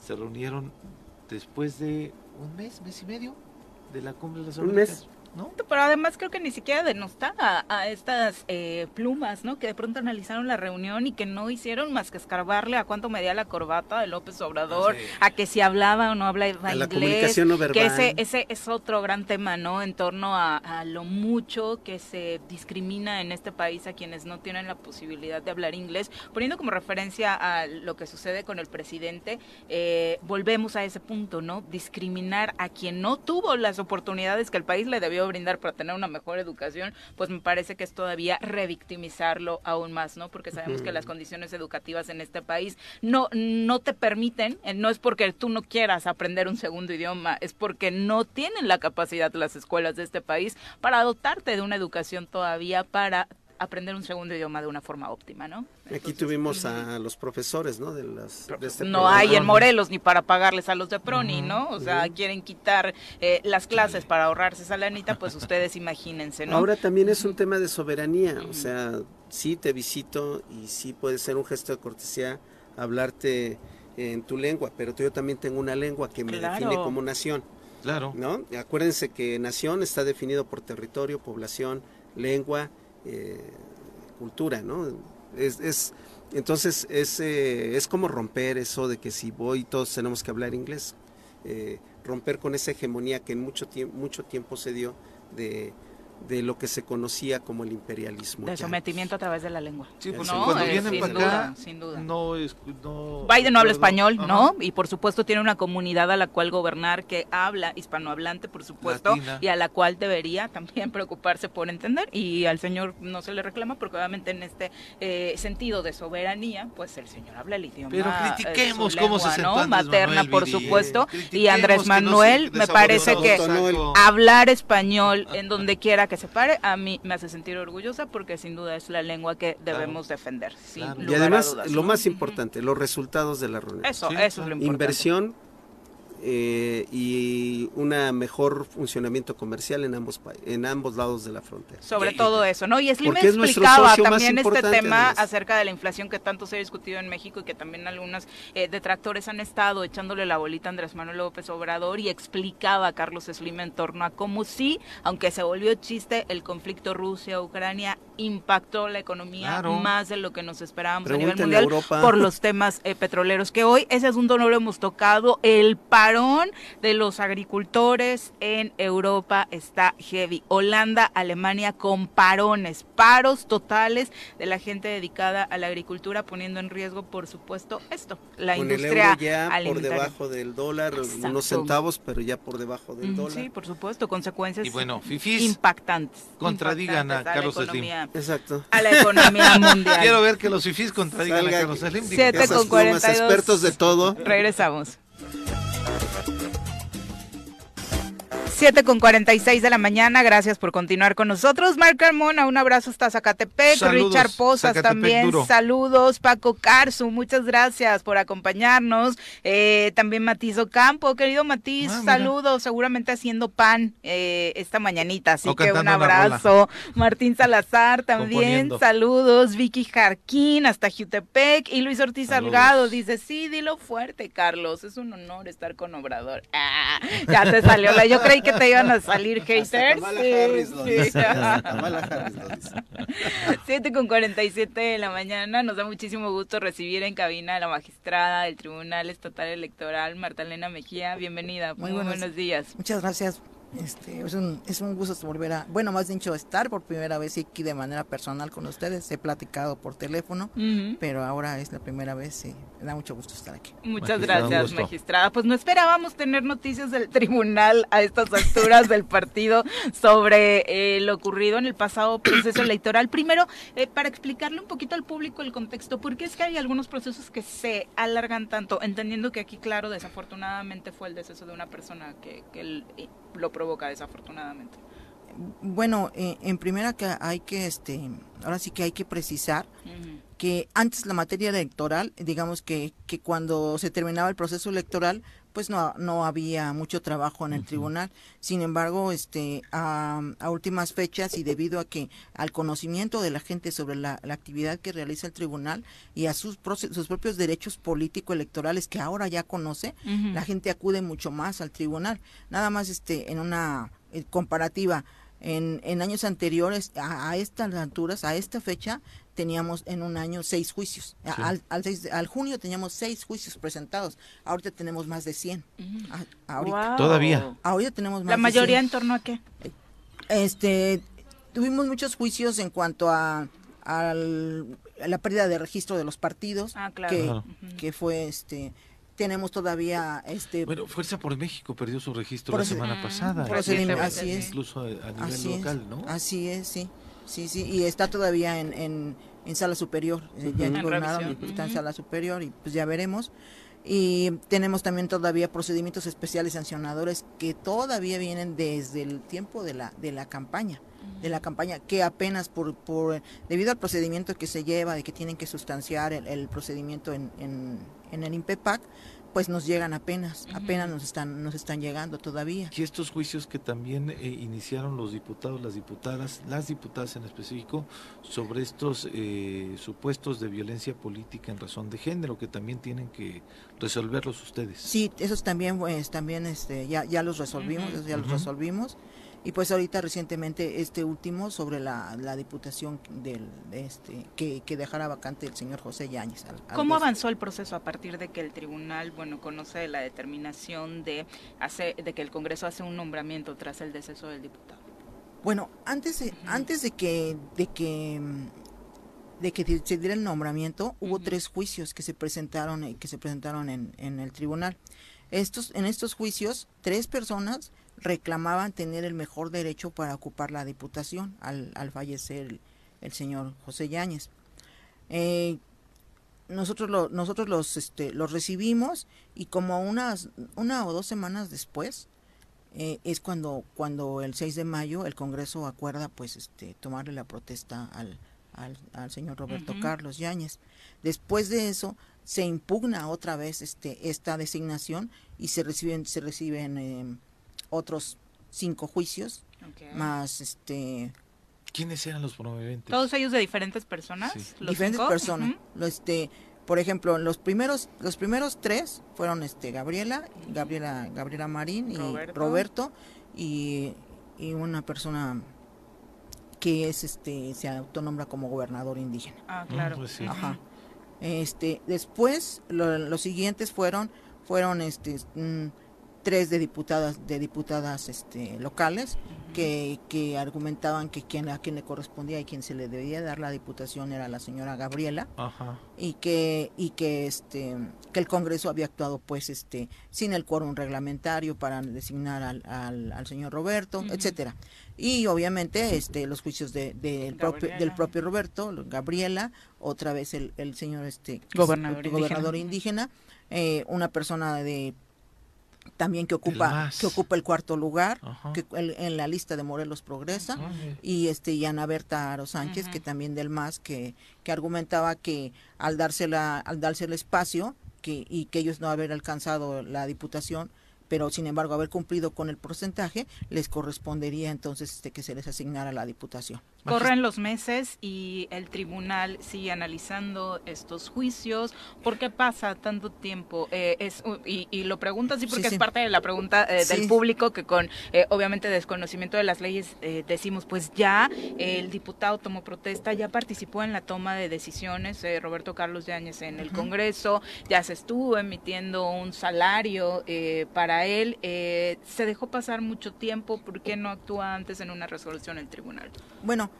Se reunieron después de un mes, mes y medio de la cumbre de las Américas. Pero además creo que ni siquiera denostar a, estas eh, plumas, ¿no? Que de pronto analizaron la reunión y que no hicieron más que escarbarle a cuánto medía la corbata de López Obrador, a que si hablaba o no hablaba inglés. La comunicación no verbal. Que ese, ese es otro gran tema, ¿no? En torno a, lo mucho que se discrimina en este país a quienes no tienen la posibilidad de hablar inglés. Poniendo como referencia a lo que sucede con el presidente, eh, volvemos a ese punto, ¿no? Discriminar a quien no tuvo las oportunidades que el país le debió brindar para tener una mejor educación, pues me parece que es todavía revictimizarlo aún más, ¿no? Porque sabemos que las condiciones educativas en este país no, no te permiten, eh, no es porque tú no quieras aprender un segundo idioma, es porque no tienen la capacidad las escuelas de este país para dotarte de una educación todavía para aprender un segundo idioma de una forma óptima, ¿no? Aquí tuvimos a los profesores, ¿no? De las, este no hay en Morelos ni para pagarles a los de Proni, ¿no? O sea, quieren quitar eh, las clases para ahorrarse esa lanita, pues ustedes imagínense, ¿no? Ahora también es un tema de soberanía, o sea, sí te visito y sí puede ser un gesto de cortesía hablarte en tu lengua, pero yo también tengo una lengua que me define como nación. Claro. ¿No? Acuérdense que nación está definido por territorio, población, lengua, eh, cultura, ¿no? Es, es entonces es, eh, es como romper eso de que si voy todos tenemos que hablar inglés, eh, romper con esa hegemonía que en mucho, mucho tiempo se dio de de lo que se conocía como el imperialismo. De sometimiento a través de la lengua. Sí, porque no, cuando vienen para acá, sin duda. No, es, no Biden no habla español, ¿no? Y por supuesto tiene una comunidad a la cual gobernar que habla hispanohablante, por supuesto, y a la cual debería también preocuparse por entender. Y al señor no se le reclama porque obviamente en este eh, sentido de soberanía, pues el señor habla el idioma. Pero critiquemos cómo se ¿no? Materna, por supuesto. Y Andrés Manuel, me parece que hablar español en donde quiera que se pare, a mí me hace sentir orgullosa porque sin duda es la lengua que debemos defender. y además, lo más importante, los resultados de la reunión. Eso, eso es lo importante. Inversión eh, y un mejor funcionamiento comercial en ambos en ambos lados de la frontera. Sobre todo eso, ¿no? Y Slim explicaba también este tema acerca de la inflación que tanto se ha discutido en México y que también algunos eh, detractores han estado echándole la bolita a Andrés Manuel López Obrador y explicaba a Carlos Slim en torno a cómo sí, aunque se volvió chiste, el conflicto Rusia-Ucrania impactó la economía más de lo que nos esperábamos a nivel mundial por los temas eh, petroleros, que hoy ese asunto no lo hemos tocado, el parón de los agricultores en Europa está heavy. Holanda, Alemania con parones, paros totales de la gente dedicada a la agricultura, poniendo en riesgo, por supuesto, esto, la industria el ya por debajo del dólar, unos centavos, pero ya por debajo del dólar. Sí, por supuesto, consecuencias y bueno, impactantes. Contradigan a Carlos Slim. Exacto. A la economía mundial. Quiero ver que los fifís contradigan a Carlos Slim. 7 con 42. expertos de todo. Regresamos. Música 7 con 46 de la mañana, gracias por continuar con nosotros. Marc Carmona, un abrazo hasta Zacatepec. Richard Pozas también, saludos. Paco Carzu, muchas gracias por acompañarnos. Eh, también Matizo Campo, querido Matiz, ah, saludos, seguramente haciendo pan eh, esta mañanita, así que un abrazo. Martín Salazar también, saludos. Vicky Jarquín, hasta Jutepec. Y Luis Ortiz Salgado dice, sí, dilo fuerte, Carlos, es un honor estar con Obrador. Ah, ya te salió la, yo creí que te iban a salir haters. Sí, sí. 7 con 47 de la mañana. Nos da muchísimo gusto recibir en cabina a la magistrada del Tribunal Estatal Electoral, Marta Elena Mejía. Bienvenida. Muy, buenos días. Muchas gracias. Este, es, un, es un gusto volver a, bueno, más dicho, estar por primera vez aquí de manera personal con ustedes. He platicado por teléfono, pero ahora es la primera vez y me da mucho gusto estar aquí. Muchas gracias, magistrada. Pues no esperábamos tener noticias del tribunal a estas alturas del partido sobre eh, lo ocurrido en el pasado proceso electoral. Primero, eh, para explicarle un poquito al público el contexto, porque es que hay algunos procesos que se alargan tanto, entendiendo que aquí, claro, desafortunadamente fue el deceso de una persona que, que eh, lo provoca desafortunadamente. Bueno, eh, en primera que hay que, este, ahora sí que hay que precisar que antes la materia electoral, digamos que, que cuando se terminaba el proceso electoral, pues no, no había mucho trabajo en el tribunal. Sin embargo, este, a, últimas fechas y debido a que al conocimiento de la gente sobre la, actividad que realiza el tribunal y a sus, sus propios derechos político-electorales que ahora ya conoce, la gente acude mucho más al tribunal. Nada más este, en una eh, comparativa, en, en años anteriores, a, a, estas alturas, a esta fecha, teníamos en un año seis juicios. Al, al, junio teníamos seis juicios presentados. Ahorita tenemos más de 100. Todavía. Ahorita tenemos más ¿La mayoría en torno a qué? Este, tuvimos muchos juicios en cuanto a, la pérdida de registro de los partidos. Ah, claro. que, fue este tenemos todavía este bueno Fuerza por México perdió su registro la semana pasada así es incluso a, nivel local no así es sí Sí, sí, y está todavía en, en, sala superior. Eh, ya impugnaron y está en sala superior y pues ya veremos. Y tenemos también todavía procedimientos especiales sancionadores que todavía vienen desde el tiempo de la, de la campaña de la campaña que apenas por, por debido al procedimiento que se lleva de que tienen que sustanciar el, procedimiento en, en, en el INPEPAC pues nos llegan apenas, apenas nos están, nos están llegando todavía. Y estos juicios que también eh, iniciaron los diputados, las diputadas, las diputadas en específico, sobre estos eh, supuestos de violencia política en razón de género, que también tienen que resolverlos ustedes. Sí, esos también, pues, también este, ya, ya los resolvimos, ya los resolvimos y pues ahorita recientemente este último sobre la, la diputación del este que, que dejara vacante el señor José Yáñez. ¿Cómo avanzó el proceso a partir de que el tribunal bueno conoce la determinación de hace, de que el Congreso hace un nombramiento tras el deceso del diputado? Bueno, antes de, antes de que, de que de que se diera el nombramiento, hubo tres juicios que se presentaron, eh, que se presentaron en, en el tribunal. Estos, en estos juicios, tres personas reclamaban tener el mejor derecho para ocupar la diputación al, al fallecer el, señor José Yáñez. Eh, nosotros lo, nosotros los este, los recibimos y como unas una o dos semanas después eh, es cuando cuando el 6 de mayo el Congreso acuerda pues este tomarle la protesta al, al, señor Roberto Carlos Yáñez. Después de eso se impugna otra vez este esta designación y se reciben se reciben em, otros cinco juicios más este quiénes eran los promoventes todos ellos de diferentes personas diferentes personas. Este por ejemplo los primeros los primeros tres fueron este Gabriela Gabriela Gabriela Marín y Roberto, y, y una persona que es este se autonombra como gobernador indígena. Ah, claro. Pues Ajá. Este, después los siguientes fueron fueron este mm, tres de diputadas de diputadas este locales que, que argumentaban que quien a quien le correspondía y quien se le debía dar la diputación era la señora Gabriela. Y que y que este que el Congreso había actuado pues este sin el quórum reglamentario para designar al, al, señor Roberto etcétera. Y obviamente este los juicios de, del propio del propio Roberto Gabriela otra vez el, el señor este gobernador, indígena, eh, una persona de también que ocupa que ocupa el cuarto lugar que en la lista de Morelos progresa y este y Ana Berta Aro Sánchez que también del MAS que, que argumentaba que al dársela al darse el espacio que y que ellos no haber alcanzado la diputación pero sin embargo haber cumplido con el porcentaje les correspondería entonces este que se les asignara la diputación Corren los meses y el tribunal sigue analizando estos juicios. ¿Por qué pasa tanto tiempo? Eh, es, y, lo pregunto así porque es parte de la pregunta eh, del público que con eh, obviamente desconocimiento de las leyes decimos pues ya el diputado tomó protesta, ya participó en la toma de decisiones, Roberto Carlos Yáñez en el Congreso, ya se estuvo emitiendo un salario para él. se dejó pasar mucho tiempo, ¿por qué no actúa antes en una resolución el tribunal? Bueno,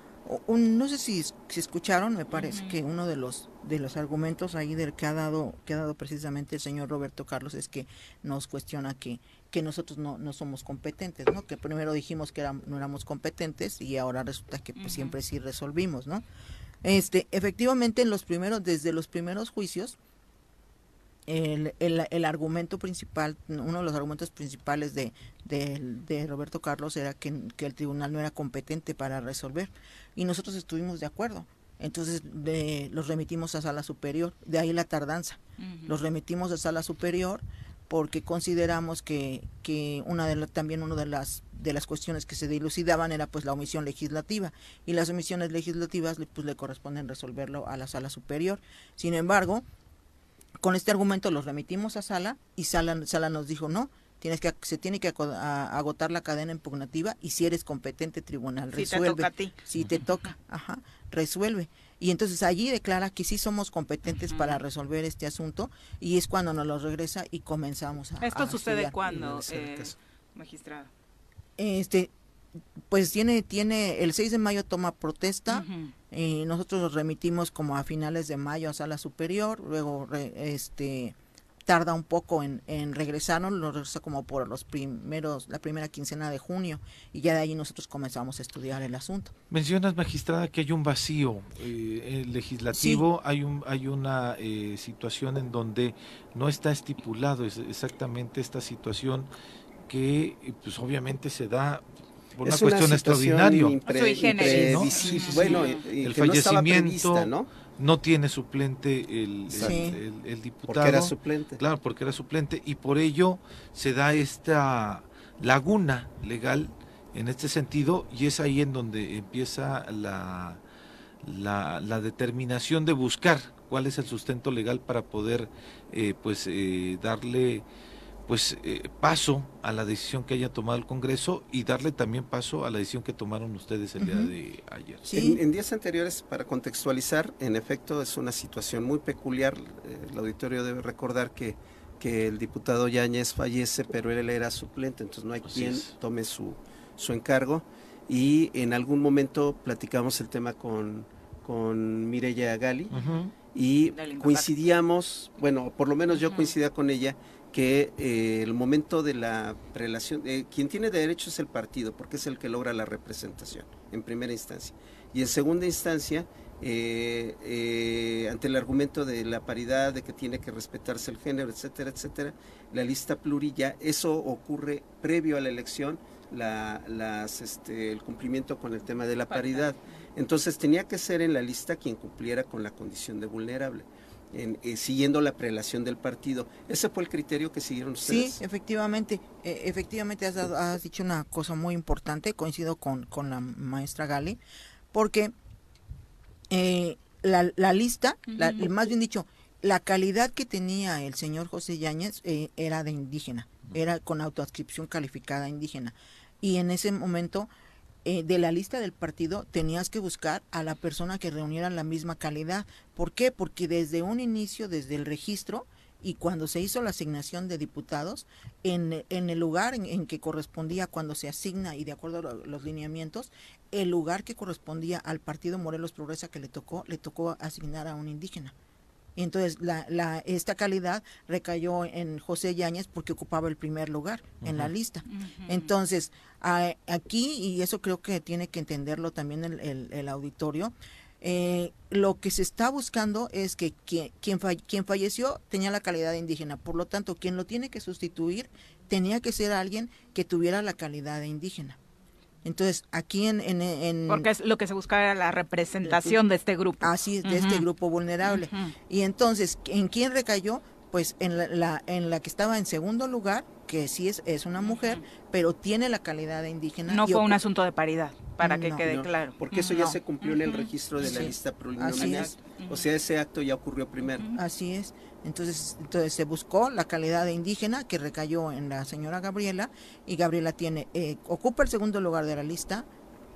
no sé si, si, escucharon, me parece que uno de los de los argumentos ahí del que ha dado que ha dado precisamente el señor Roberto Carlos es que nos cuestiona que que nosotros no, no somos competentes, ¿no? Que primero dijimos que no éramos competentes y ahora resulta que pues, siempre sí resolvimos, ¿no? Este, efectivamente en los primeros desde los primeros juicios el, el, el, argumento principal, uno de los argumentos principales de, de, Roberto Carlos era que, el tribunal no era competente para resolver y nosotros estuvimos de acuerdo. Entonces de, los remitimos a sala superior, de ahí la tardanza. Los remitimos a sala superior porque consideramos que, que una de también una de las de las cuestiones que se dilucidaban era pues la omisión legislativa y las omisiones legislativas pues le corresponden resolverlo a la sala superior. Sin embargo, con este argumento los remitimos a Sala y Sala, Sala nos dijo no, tienes que se tiene que agotar la cadena impugnativa y si eres competente tribunal resuelve. Si te toca a ti. Si te toca, ajá, resuelve. Y entonces allí declara que sí somos competentes para resolver este asunto y es cuando nos lo regresa y comenzamos a ¿Esto sucede cuando, eh, magistrado? Este, pues tiene, tiene, el 6 de mayo toma protesta, y nosotros los remitimos como a finales de mayo a sala superior, luego este tarda un poco en, en regresarnos, lo regresa como por los primeros, la primera quincena de junio, y ya de ahí nosotros comenzamos a estudiar el asunto. Mencionas, magistrada, que hay un vacío eh, legislativo, hay un hay una eh, situación en donde no está estipulado exactamente esta situación que pues obviamente se da por una cuestión extraordinaria. Bueno, el fallecimiento no, tiene suplente el, el, diputado. Porque era suplente. Claro, porque era suplente y por ello se da esta laguna legal en este sentido y es ahí en donde empieza la, la, la determinación de buscar cuál es el sustento legal para poder eh, pues eh, darle pues eh, paso a la decisión que haya tomado el Congreso y darle también paso a la decisión que tomaron ustedes el día de ayer. Sí. En, días anteriores, para contextualizar, en efecto es una situación muy peculiar. El auditorio debe recordar que, que el diputado Yáñez fallece, pero él era suplente, entonces no hay quien tome su, su encargo. y en algún momento platicamos el tema con, con Mireya Gali y coincidíamos, bueno, por lo menos yo coincidía con ella que eh, el momento de la relación, eh, quien tiene derecho es el partido, porque es el que logra la representación en primera instancia. Y en segunda instancia, eh, ante el argumento de la paridad, de que tiene que respetarse el género, etcétera, etcétera, la lista plurilla, eso ocurre previo a la elección, la, las, este, el cumplimiento con el tema de la paridad. Entonces tenía que ser en la lista quien cumpliera con la condición de vulnerable en, eh, siguiendo la prelación del partido. Ese fue el criterio que siguieron ustedes. Sí, efectivamente, eh, efectivamente has, dicho una cosa muy importante, coincido con, con la maestra Gali, porque eh, la, la, lista, más bien dicho, la calidad que tenía el señor José Yáñez era de indígena, era con autoadscripción calificada indígena. Y en ese momento eh, de la lista del partido tenías que buscar a la persona que reuniera la misma calidad. ¿Por qué? Porque desde un inicio, desde el registro, y cuando se hizo la asignación de diputados, en, en el lugar en, que correspondía cuando se asigna y de acuerdo a los lineamientos, el lugar que correspondía al partido Morelos Progresa que le tocó, le tocó asignar a un indígena. Y entonces la, la, esta calidad recayó en José Yáñez porque ocupaba el primer lugar en la lista. Entonces, aquí, y eso creo que tiene que entenderlo también el, el, auditorio, eh, lo que se está buscando es que quien, quien, quien falleció tenía la calidad de indígena, por lo tanto, quien lo tiene que sustituir tenía que ser alguien que tuviera la calidad de indígena. Entonces, aquí en, en, Porque es lo que se buscaba era la representación de este grupo. Así, de este grupo vulnerable. Y entonces, ¿en quién recayó? Pues en la, en la que estaba en segundo lugar, que sí es, es una mujer, pero tiene la calidad de indígena. No fue un asunto de paridad, para que quede claro. Porque eso ya se cumplió en el registro de la lista preliminar. O sea, ese acto ya ocurrió primero. Así es. Entonces, entonces se buscó la calidad de indígena que recayó en la señora Gabriela y Gabriela tiene eh, ocupa el segundo lugar de la lista,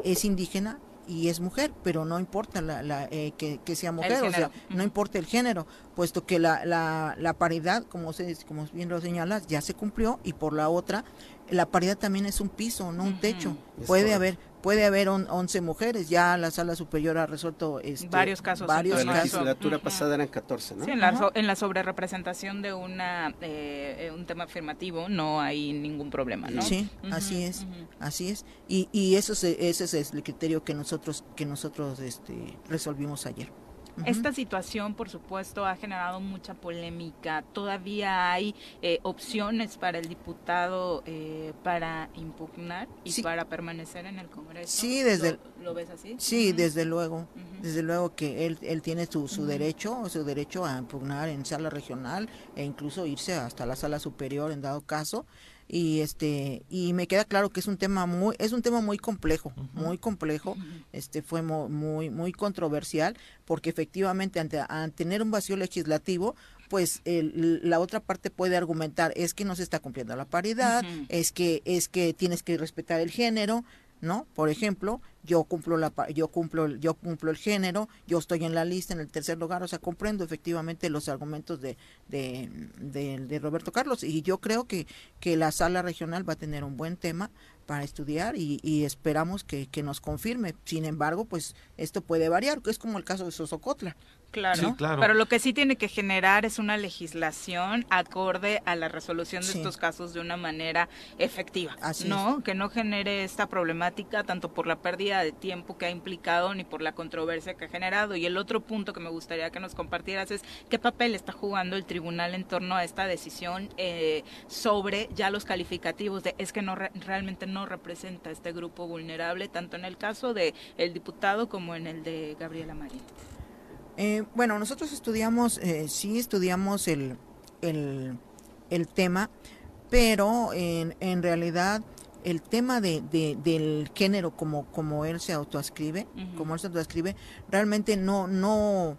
es indígena y es mujer, pero no importa la, eh, que, sea mujer, o sea, no importa el género, puesto que la, la, la paridad, como, se, como bien lo señalas, ya se cumplió y por la otra, la paridad también es un piso, no un techo. Puede haber puede haber 11 mujeres. Ya la sala superior ha resuelto este, varios casos. Varios la legislatura pasada eran 14, ¿no? Sí, en la, en la sobrerepresentación de una eh, un tema afirmativo no hay ningún problema, ¿no? Sí, así es, así es. Y, y eso ese es el criterio que nosotros que nosotros este, resolvimos ayer. Esta situación, por supuesto, ha generado mucha polémica. Todavía hay eh, opciones para el diputado eh, para impugnar y para permanecer en el Congreso. Sí, desde ¿Lo, ves así? Sí, desde luego. Desde luego que él, él tiene su, su derecho, su derecho a impugnar en sala regional e incluso irse hasta la sala superior en dado caso y este y me queda claro que es un tema muy es un tema muy complejo muy complejo este fue muy muy controversial porque efectivamente ante, tener un vacío legislativo pues la otra parte puede argumentar es que no se está cumpliendo la paridad es que es que tienes que respetar el género no por ejemplo yo cumplo la yo cumplo yo cumplo el género yo estoy en la lista en el tercer lugar o sea comprendo efectivamente los argumentos de de, de, Roberto Carlos. Y yo creo que que la sala regional va a tener un buen tema para estudiar y, y esperamos que, que, nos confirme. Sin embargo pues esto puede variar. Que es como el caso de Sosocotla Claro, pero lo que sí tiene que generar es una legislación acorde a la resolución de estos casos de una manera efectiva, ¿no? Que no genere esta problemática tanto por la pérdida de tiempo que ha implicado ni por la controversia que ha generado. Y el otro punto que me gustaría que nos compartieras es qué papel está jugando el tribunal en torno a esta decisión eh, sobre ya los calificativos de es que no realmente no representa este grupo vulnerable tanto en el caso de el diputado como en el de Gabriela Marín. Eh, bueno, nosotros estudiamos, eh, sí estudiamos el, el, tema, pero en, en realidad el tema de, del género como, como él se autoascribe, como él se autoascribe, realmente no, no,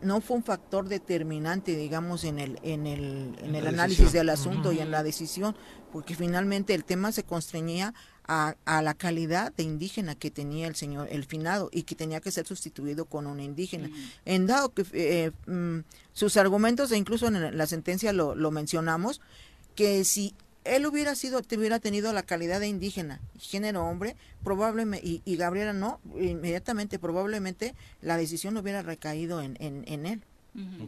no fue un factor determinante, digamos, en el, en el, en el análisis del asunto y en la decisión, porque finalmente el tema se constreñía a, a, la calidad de indígena que tenía el señor, el finado, y que tenía que ser sustituido con un indígena. En dado que eh, mm, sus argumentos, e incluso en la sentencia lo, lo mencionamos, que si él hubiera sido, hubiera tenido la calidad de indígena, género hombre, probablemente, y, Gabriela no, inmediatamente, probablemente la decisión hubiera recaído en, en, en él,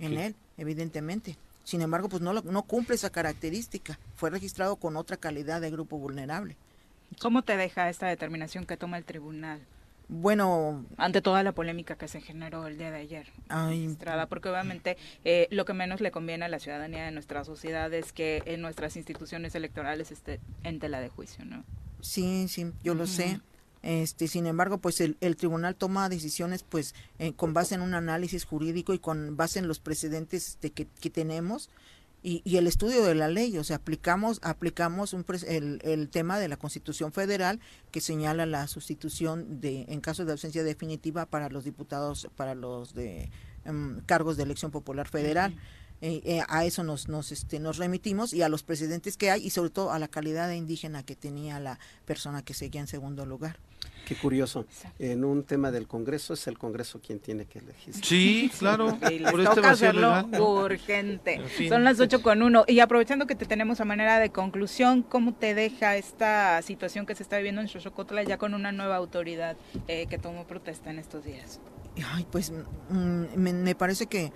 en él, evidentemente. Sin embargo, pues no, no cumple esa característica. Fue registrado con otra calidad de grupo vulnerable. ¿Cómo te deja esta determinación que toma el tribunal? Bueno, ante toda la polémica que se generó el día de ayer, porque obviamente eh, lo que menos le conviene a la ciudadanía de nuestra sociedad es que en nuestras instituciones electorales esté en tela de juicio, ¿no? Sí, sí, yo lo sé. Este, sin embargo, pues el, tribunal toma decisiones, pues, eh, con base en un análisis jurídico y con base en los precedentes este, que, que tenemos y, el estudio de la ley, o sea, aplicamos aplicamos un, el, el, tema de la Constitución Federal que señala la sustitución de en caso de ausencia definitiva para los diputados para los de em, cargos de elección popular federal. Eh, eh, a eso nos nos este nos remitimos y a los precedentes que hay y sobre todo a la calidad de indígena que tenía la persona que seguía en segundo lugar. Qué curioso. En un tema del Congreso es el Congreso quien tiene que elegir. Sí, claro. Y les toca este hacerlo urgente. Son las ocho con uno. Y aprovechando que te tenemos a manera de conclusión, ¿cómo te deja esta situación que se está viviendo en Xochocotla ya con una nueva autoridad eh, que tomó protesta en estos días? Ay, pues mm, me, parece que,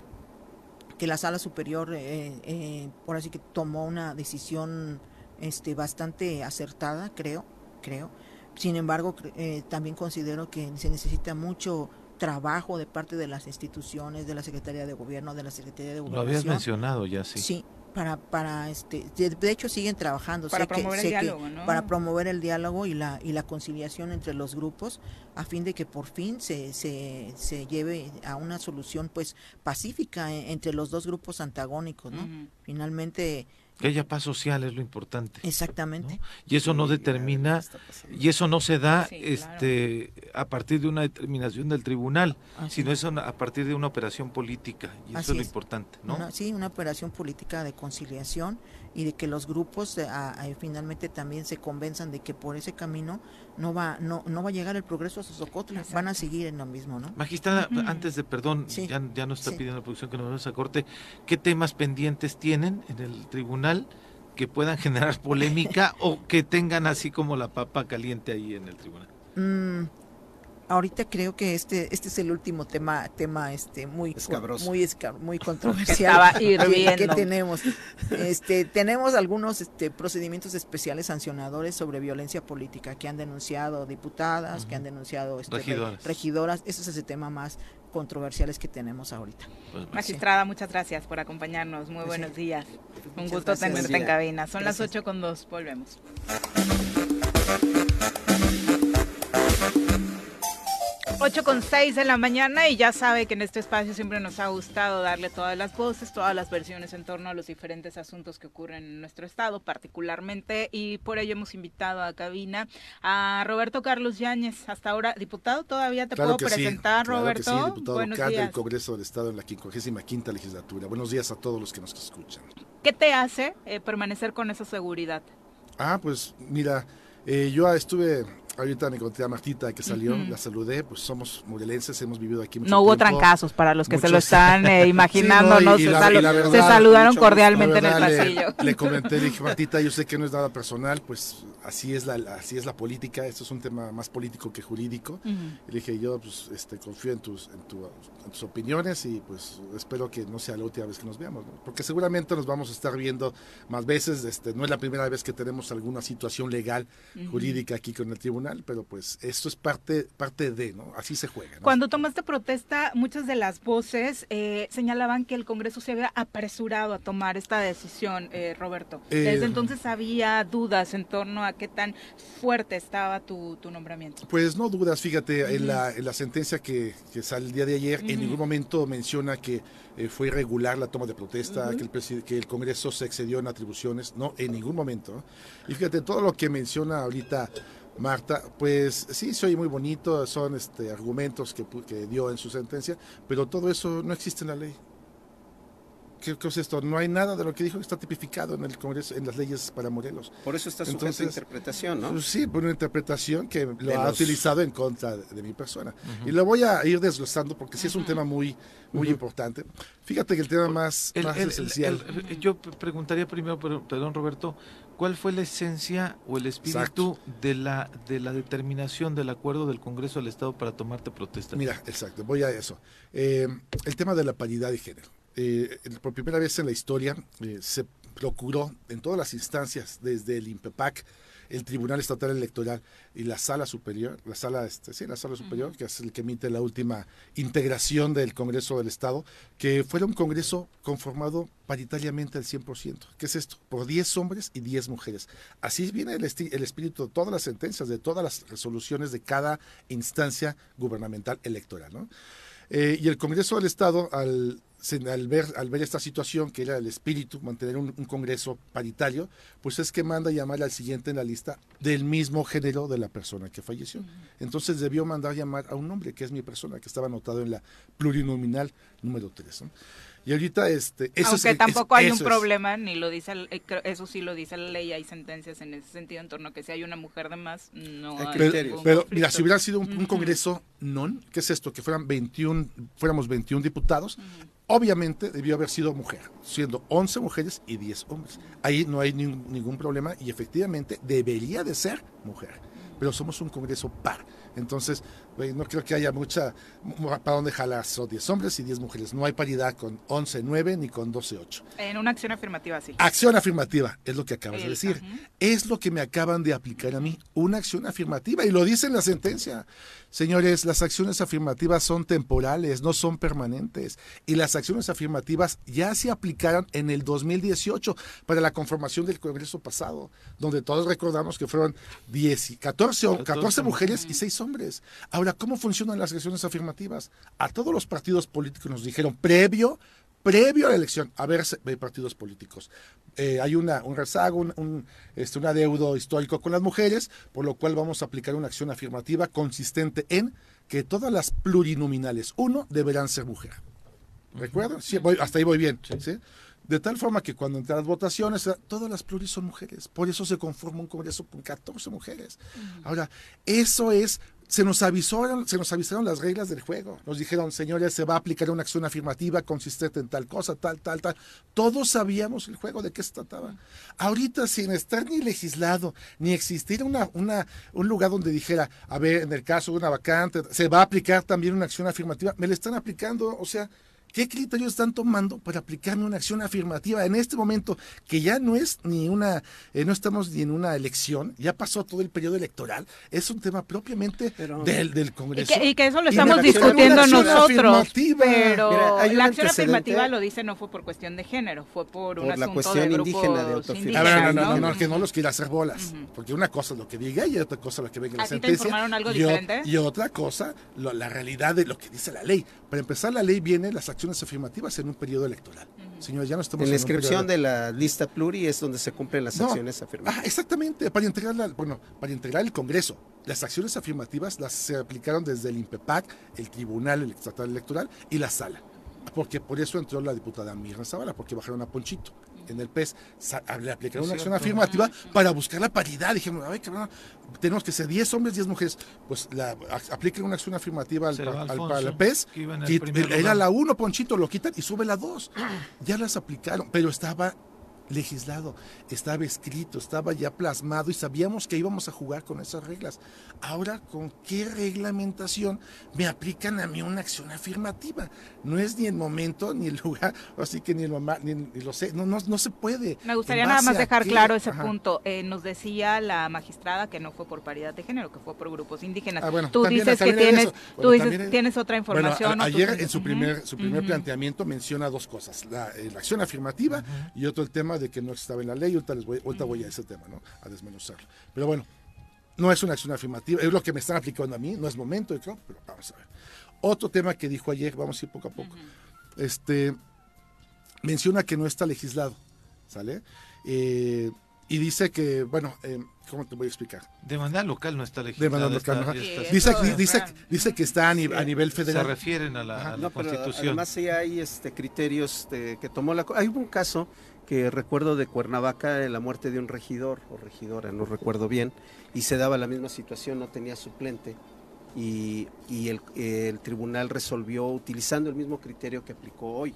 que la sala superior, eh, eh, por así que tomó una decisión este, bastante acertada, creo, creo sin embargo, eh, también considero que se necesita mucho trabajo de parte de las instituciones, de la Secretaría de Gobierno, de la Secretaría de Gobierno. Lo habías mencionado ya, sí. Sí, para, para este, de, hecho siguen trabajando. Para promover el diálogo, ¿no? Para promover el diálogo y la, y la conciliación entre los grupos, a fin de que por fin se, se, se lleve a una solución pues pacífica eh, entre los dos grupos antagónicos, ¿no? Finalmente que haya paz social es lo importante. Exactamente. Y eso no determina, y eso no se da este a partir de una determinación del tribunal, sino eso a partir de una operación política, y eso es lo importante, ¿no? sí, una operación política de conciliación y de que los grupos eh, finalmente también se convenzan de que por ese camino no va no, no va a llegar el progreso a Sosocotla, van a seguir en lo mismo, ¿no? Magistrada, antes de, perdón, ya, ya nos está pidiendo la producción que nos vamos a corte, ¿qué temas pendientes tienen en el tribunal que puedan generar polémica o que tengan así como la papa caliente ahí en el tribunal? Mm, ahorita creo que este este es el último tema tema este muy muy muy controversial que, tenemos este tenemos algunos este procedimientos especiales sancionadores sobre violencia política que han denunciado diputadas que han denunciado este, regidoras. regidoras ese es el tema más controversiales que tenemos ahorita. Pues, Magistrada, muchas gracias por acompañarnos. Muy buenos días. Un gusto tenerte en cabina. Son las 8 con 2. Volvemos. 8 con 6 de la mañana y ya sabe que en este espacio siempre nos ha gustado darle todas las voces, todas las versiones en torno a los diferentes asuntos que ocurren en nuestro estado particularmente y por ello hemos invitado a cabina a Roberto Carlos Yáñez, hasta ahora diputado, todavía te puedo presentar Roberto. sí, diputado Buenos del Congreso del Estado en la 55 legislatura. Buenos días a todos los que nos escuchan. ¿Qué te hace eh, permanecer con esa seguridad? Ah, pues mira, eh, yo estuve Ahorita me conté a Martita que salió, la saludé, pues somos morelenses, hemos vivido aquí mucho No hubo trancazos para los que se lo están eh, imaginando, no, se, saludaron cordialmente en el pasillo. Le, comenté, dije, Martita, yo sé que no es nada personal, pues así es la así es la política, esto es un tema más político que jurídico. Y le dije, yo pues este confío en tus en, tus opiniones y pues espero que no sea la última vez que nos veamos, porque seguramente nos vamos a estar viendo más veces, este no es la primera vez que tenemos alguna situación legal, jurídica aquí con el tribunal pero pues esto es parte, parte de, ¿no? Así se juega. Cuando tomaste protesta, muchas de las voces eh, señalaban que el Congreso se había apresurado a tomar esta decisión, eh, Roberto. Desde eh, entonces había dudas en torno a qué tan fuerte estaba tu, nombramiento. Pues no dudas, fíjate, en, la, en, la, sentencia que, que, sale el día de ayer, en ningún momento menciona que fue irregular la toma de protesta, que, el que el Congreso se excedió en atribuciones, no, en ningún momento. Y fíjate, todo lo que menciona ahorita Marta, pues sí, soy muy bonito, son este, argumentos que, dio en su sentencia, pero todo eso no existe en la ley. ¿qué, es esto? No hay nada de lo que dijo que está tipificado en el Congreso, en las leyes para Morelos. Por eso está sujeto a interpretación, ¿no? Pues sí, por una interpretación que lo ha utilizado en contra de, mi persona. Y lo voy a ir desglosando porque sí es un tema muy, muy importante. Fíjate que el tema más, esencial. yo preguntaría primero, perdón Roberto, ¿cuál fue la esencia o el espíritu de la, de la determinación del acuerdo del Congreso del Estado para tomarte protesta? Mira, exacto, voy a eso. Eh, el tema de la paridad de género. Eh, por primera vez en la historia eh, se procuró en todas las instancias, desde el INPEPAC, el Tribunal Estatal Electoral y la Sala Superior, la Sala, este, sí, la Sala Superior, que es el que emite la última integración del Congreso del Estado, que fuera un Congreso conformado paritariamente al 100%. ¿Qué es esto? Por 10 hombres y 10 mujeres. Así viene el, el espíritu de todas las sentencias, de todas las resoluciones de cada instancia gubernamental electoral. ¿no? Eh, y el Congreso del Estado, al, al, ver, al ver esta situación, que era el espíritu, mantener un, Congreso paritario, pues es que manda llamar al siguiente en la lista del mismo género de la persona que falleció. Entonces debió mandar llamar a un hombre, que es mi persona, que estaba anotado en la plurinominal número 3. Y ahorita, este. Eso Aunque tampoco hay un problema, ni lo dice, eh, eso sí lo dice la ley, hay sentencias en ese sentido en torno a que si hay una mujer de más, no hay. Pero, pero mira, si hubiera sido un, congreso non, ¿qué es esto? Que fueran 21, fuéramos 21 diputados, obviamente debió haber sido mujer, siendo 11 mujeres y 10 hombres. Ahí no hay ningún problema y efectivamente debería de ser mujer, pero somos un congreso par. Entonces, no creo que haya mucha para dónde jalar. Son 10 hombres y 10 mujeres. No hay paridad con 11, 9 ni con 12, 8. En una acción afirmativa, sí. Acción afirmativa, es lo que acabas de decir. Es lo que me acaban de aplicar a mí. Una acción afirmativa. Y lo dice en la sentencia. Señores, las acciones afirmativas son temporales, no son permanentes. Y las acciones afirmativas ya se aplicaron en el 2018 para la conformación del Congreso pasado, donde todos recordamos que fueron 10, 14, 14 mujeres y 6 hombres. Ahora, ¿cómo funcionan las acciones afirmativas? A todos los partidos políticos nos dijeron previo previo a la elección, a ver, partidos políticos. Eh, hay una, un rezago, un, este, un adeudo histórico con las mujeres, por lo cual vamos a aplicar una acción afirmativa consistente en que todas las plurinominales, uno, deberán ser mujer. ¿Recuerdan? Sí, hasta ahí voy bien. De tal forma que cuando entran las votaciones, todas las pluris son mujeres. Por eso se conforma un Congreso con 14 mujeres. Ahora, eso es se nos avisaron, se nos avisaron las reglas del juego. Nos dijeron, señores, se va a aplicar una acción afirmativa consistente en tal cosa, tal, tal, tal. Todos sabíamos el juego de qué se trataba. Ahorita, sin estar ni legislado, ni existir una, una, un lugar donde dijera, a ver, en el caso de una vacante, se va a aplicar también una acción afirmativa, me la están aplicando, o sea, ¿Qué criterios están tomando para aplicarme una acción afirmativa en este momento que ya no es ni una, eh, no estamos ni en una elección, ya pasó todo el periodo electoral, es un tema propiamente del, del Congreso. Y que, eso lo estamos discutiendo nosotros. Pero la acción afirmativa lo dice no fue por cuestión de género, fue por, un asunto cuestión de indígena de autoafirmación. No, no, no, no, que no los quiera hacer bolas, porque una cosa es lo que diga y otra cosa es lo que venga la sentencia. Te informaron algo diferente? Y otra cosa, la realidad de lo que dice la ley. Para empezar, la ley viene las acciones afirmativas en un periodo electoral. Señores, ya no estamos en la inscripción de la lista pluri es donde se cumplen las acciones afirmativas. Ah, exactamente, para integrar bueno, para integrar el Congreso. Las acciones afirmativas las se aplicaron desde el INPEPAC, el Tribunal Estatal Electoral y la Sala. Porque por eso entró la diputada Mirna Zavala, porque bajaron a Ponchito en el PES, le aplicaron una acción afirmativa para buscar la paridad. Dijimos, a ver, tenemos que ser 10 hombres, 10 mujeres. Pues la, apliquen una acción afirmativa al, al, PES. era la 1, Ponchito, lo quitan y sube la 2. Ya las aplicaron, pero estaba legislado, estaba escrito, estaba ya plasmado y sabíamos que íbamos a jugar con esas reglas. Ahora, ¿con qué reglamentación me aplican a mí una acción afirmativa? No es ni el momento, ni el lugar, así que ni el mamá, ni, lo sé, no, no, no se puede. Me gustaría nada más dejar claro ese punto. Eh, nos decía la magistrada que no fue por paridad de género, que fue por grupos indígenas. Ah, tú dices que tienes, tú dices, tienes otra información. ayer en su primer, su primer planteamiento menciona dos cosas, la, eh, acción afirmativa y otro el tema de que no estaba en la ley, ahorita, les voy, ahorita voy a ese tema, ¿no? A desmenuzarlo. Pero bueno, no es una acción afirmativa, es lo que me están aplicando a mí, no es momento, creo, pero vamos a ver. Otro tema que dijo ayer, vamos a ir poco a poco. Este menciona que no está legislado, ¿sale? Eh, y dice que, bueno, eh, ¿cómo te voy a explicar? De manera local no está legislada. De manera local. dice, dice, dice, que está a, nivel federal. Se refieren a la, Constitución. además sí hay este, criterios de, que tomó la... Hay un caso que recuerdo de Cuernavaca, de la muerte de un regidor o regidora, no recuerdo bien, y se daba la misma situación, no tenía suplente. Y, y el, el, tribunal resolvió utilizando el mismo criterio que aplicó hoy,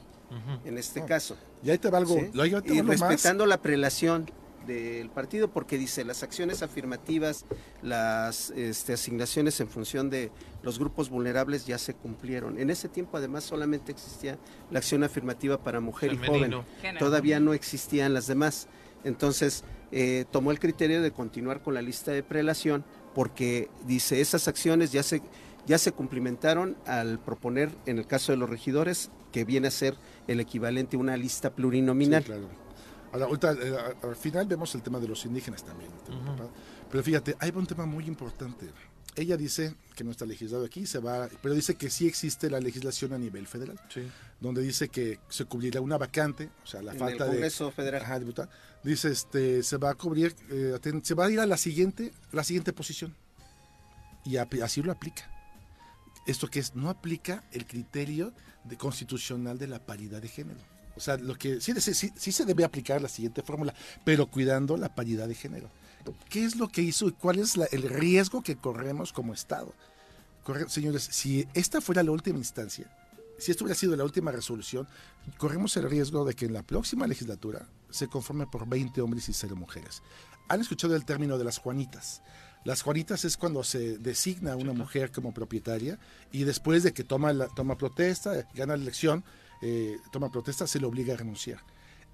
en este caso. Y ahí te va algo, y respetando la prelación del partido porque dice las acciones afirmativas, las este, asignaciones en función de los grupos vulnerables ya se cumplieron. En ese tiempo además solamente existía la acción afirmativa para mujer y joven, todavía no existían las demás. Entonces eh, tomó el criterio de continuar con la lista de prelación porque dice esas acciones ya se ya se cumplimentaron al proponer en el caso de los regidores que viene a ser el equivalente a una lista plurinominal. Ahora, eh, al final vemos el tema de los indígenas también. Pero fíjate, hay un tema muy importante. Ella dice que no está legislado aquí, se va, pero dice que sí existe la legislación a nivel federal, donde dice que se cubrirá una vacante, o sea, la falta el Congreso Federal. Ajá, dice, este, se va a cubrir, eh, se va a ir a la siguiente, la siguiente posición y así lo aplica. Esto que es, no aplica el criterio de constitucional de la paridad de género. O sea, lo que sí, sí, se debe aplicar la siguiente fórmula, pero cuidando la paridad de género. ¿Qué es lo que hizo y cuál es el riesgo que corremos como Estado? señores, si esta fuera la última instancia, si esto hubiera sido la última resolución, corremos el riesgo de que en la próxima legislatura se conforme por 20 hombres y 0 mujeres. Han escuchado el término de las Juanitas. Las Juanitas es cuando se designa a una mujer como propietaria y después de que toma, la, toma protesta, gana la elección, eh, toma protesta, se le obliga a renunciar.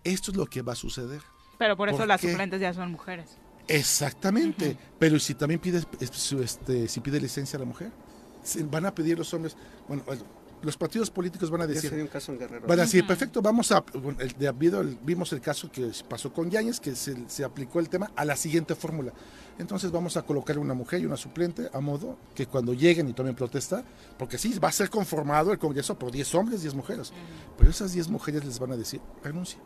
Esto es lo que va a suceder. Pero por eso las suplentes ya son mujeres. Exactamente. Pero si también pide, este, si pide licencia a la mujer, van a pedir los hombres. Bueno, los partidos políticos van a decir. Un caso en Guerrero. Van a decir, perfecto, vamos a. el, vimos el caso que pasó con Yáñez, que se, se aplicó el tema a la siguiente fórmula. Entonces vamos a colocar una mujer y una suplente a modo que cuando lleguen y tomen protesta, porque sí, va a ser conformado el Congreso por 10 hombres, 10 mujeres, pero esas 10 mujeres les van a decir, renuncia.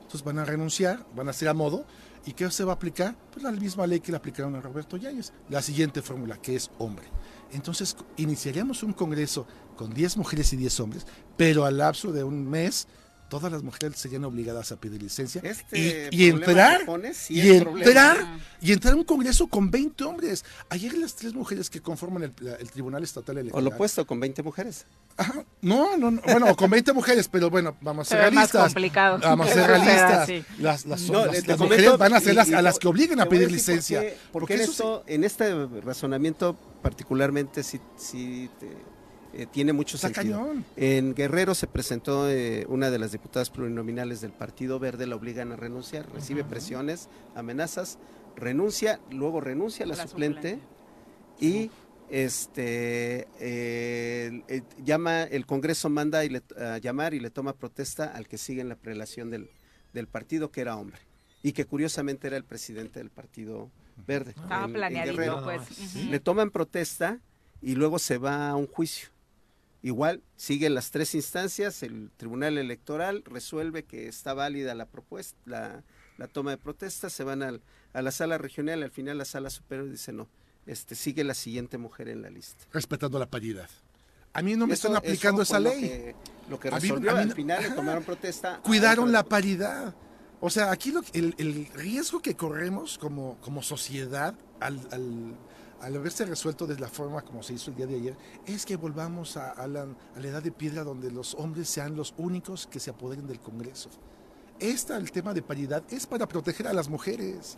Entonces van a renunciar, van a ser a modo, ¿y qué se va a aplicar? Pues la misma ley que le aplicaron a Roberto Yáñez, la siguiente fórmula, que es hombre. Entonces iniciaríamos un Congreso con 10 mujeres y 10 hombres, pero al lapso de un mes todas las mujeres serían obligadas a pedir licencia este y, entrar y entrar y entrar a un congreso con 20 hombres. Ayer las tres mujeres que conforman el, Tribunal Estatal Electoral. O lo opuesto, con 20 mujeres. no, no, no, bueno, con 20 mujeres, pero bueno, vamos a ser realistas. complicado. Vamos a ser realistas. Las, mujeres van a ser las, a las que obliguen a pedir licencia. Porque, esto, en este razonamiento particularmente sí, sí te eh, tiene mucho sentido. En Guerrero se presentó eh, una de las diputadas plurinominales del Partido Verde, la obligan a renunciar, recibe presiones, amenazas, renuncia, luego renuncia a la, suplente, y este llama el Congreso manda y le, a llamar y le toma protesta al que sigue en la prelación del, del partido que era hombre y que curiosamente era el presidente del Partido Verde. Estaba planeadito, pues. Le toman protesta y luego se va a un juicio. Igual siguen las tres instancias, el Tribunal Electoral resuelve que está válida la propuesta, la, toma de protesta, se van al, a la sala regional, al final la sala superior dice no, este sigue la siguiente mujer en la lista. Respetando la paridad. A mí no me están aplicando esa ley. Lo que, resolvió, al final le tomaron protesta. Cuidaron la paridad. O sea, aquí lo, el, el, riesgo que corremos como, como sociedad al al haberse resuelto de la forma como se hizo el día de ayer, es que volvamos a, la, edad de piedra donde los hombres sean los únicos que se apoderen del Congreso. Esta, el tema de paridad, es para proteger a las mujeres.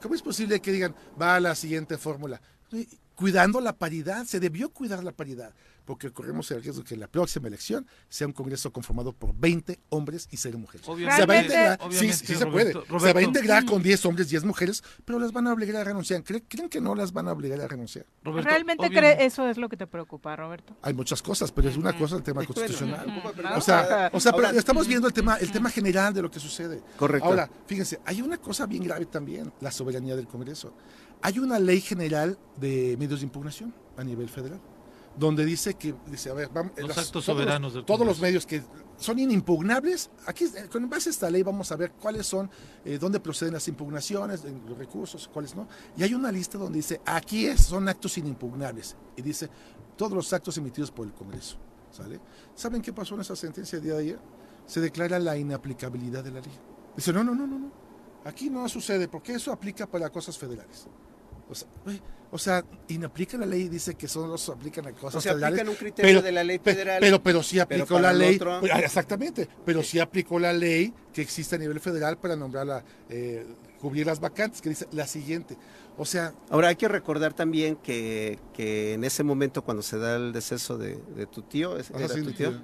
¿Cómo es posible que digan, va a la siguiente fórmula? Cuidando la paridad, se debió cuidar la paridad porque corremos el riesgo de que la próxima elección sea un Congreso conformado por 20 hombres y 0 mujeres. Se va a integrar, sí, sí se puede. se va a integrar con 10 hombres, y 10 mujeres, pero las van a obligar a renunciar. ¿Creen, que no las van a obligar a renunciar? ¿Realmente cree eso es lo que te preocupa, Roberto? Hay muchas cosas, pero es una cosa el tema constitucional. O sea, o sea pero estamos viendo el tema, el tema general de lo que sucede. Correcto. Ahora, fíjense, hay una cosa bien grave también, la soberanía del Congreso. Hay una ley general de medios de impugnación a nivel federal donde dice que, dice, a ver, vamos, los actos soberanos todos, los medios que son inimpugnables. Aquí, con base a esta ley, vamos a ver cuáles son, eh, dónde proceden las impugnaciones, los recursos, cuáles no. Y hay una lista donde dice, aquí es, son actos inimpugnables. Y dice, todos los actos emitidos por el Congreso. ¿sale? ¿Saben qué pasó en esa sentencia el día de ayer? Se declara la inaplicabilidad de la ley. Dice, no, no, no, no, no. Aquí no sucede porque eso aplica para cosas federales. O sea, o sea, inaplica la ley y dice que solo se aplican a cosas o sea, aplican un criterio de la ley federal. Pero, pero sí aplicó pero la ley. otro- ah, exactamente. Pero sí aplicó la ley que existe a nivel federal para nombrar la, eh, cubrir las vacantes, que dice la siguiente. O sea, Ahora hay que recordar también que, que en ese momento cuando se da el deceso de, de tu tío, ¿es- Ajá, era sí, tu tío.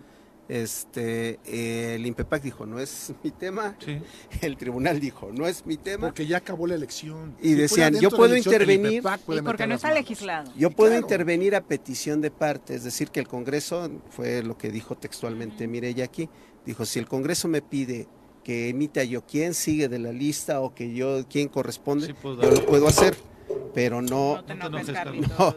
Este, eh, el INPEPAC dijo, no es mi tema, Sí. el tribunal dijo, no es mi tema, porque ya acabó la elección. Y decían, yo puedo intervenir. INPEPAC puede Y porque no está manos. legislado. yo puedo claro. intervenir a petición de parte, es decir, que el Congreso, fue lo que dijo textualmente Mireya aquí, dijo, si el Congreso me pide que emita yo quién sigue de la lista o que yo quién corresponde, Sí, puedo yo lo puedo hacer, pero no, No te no. No.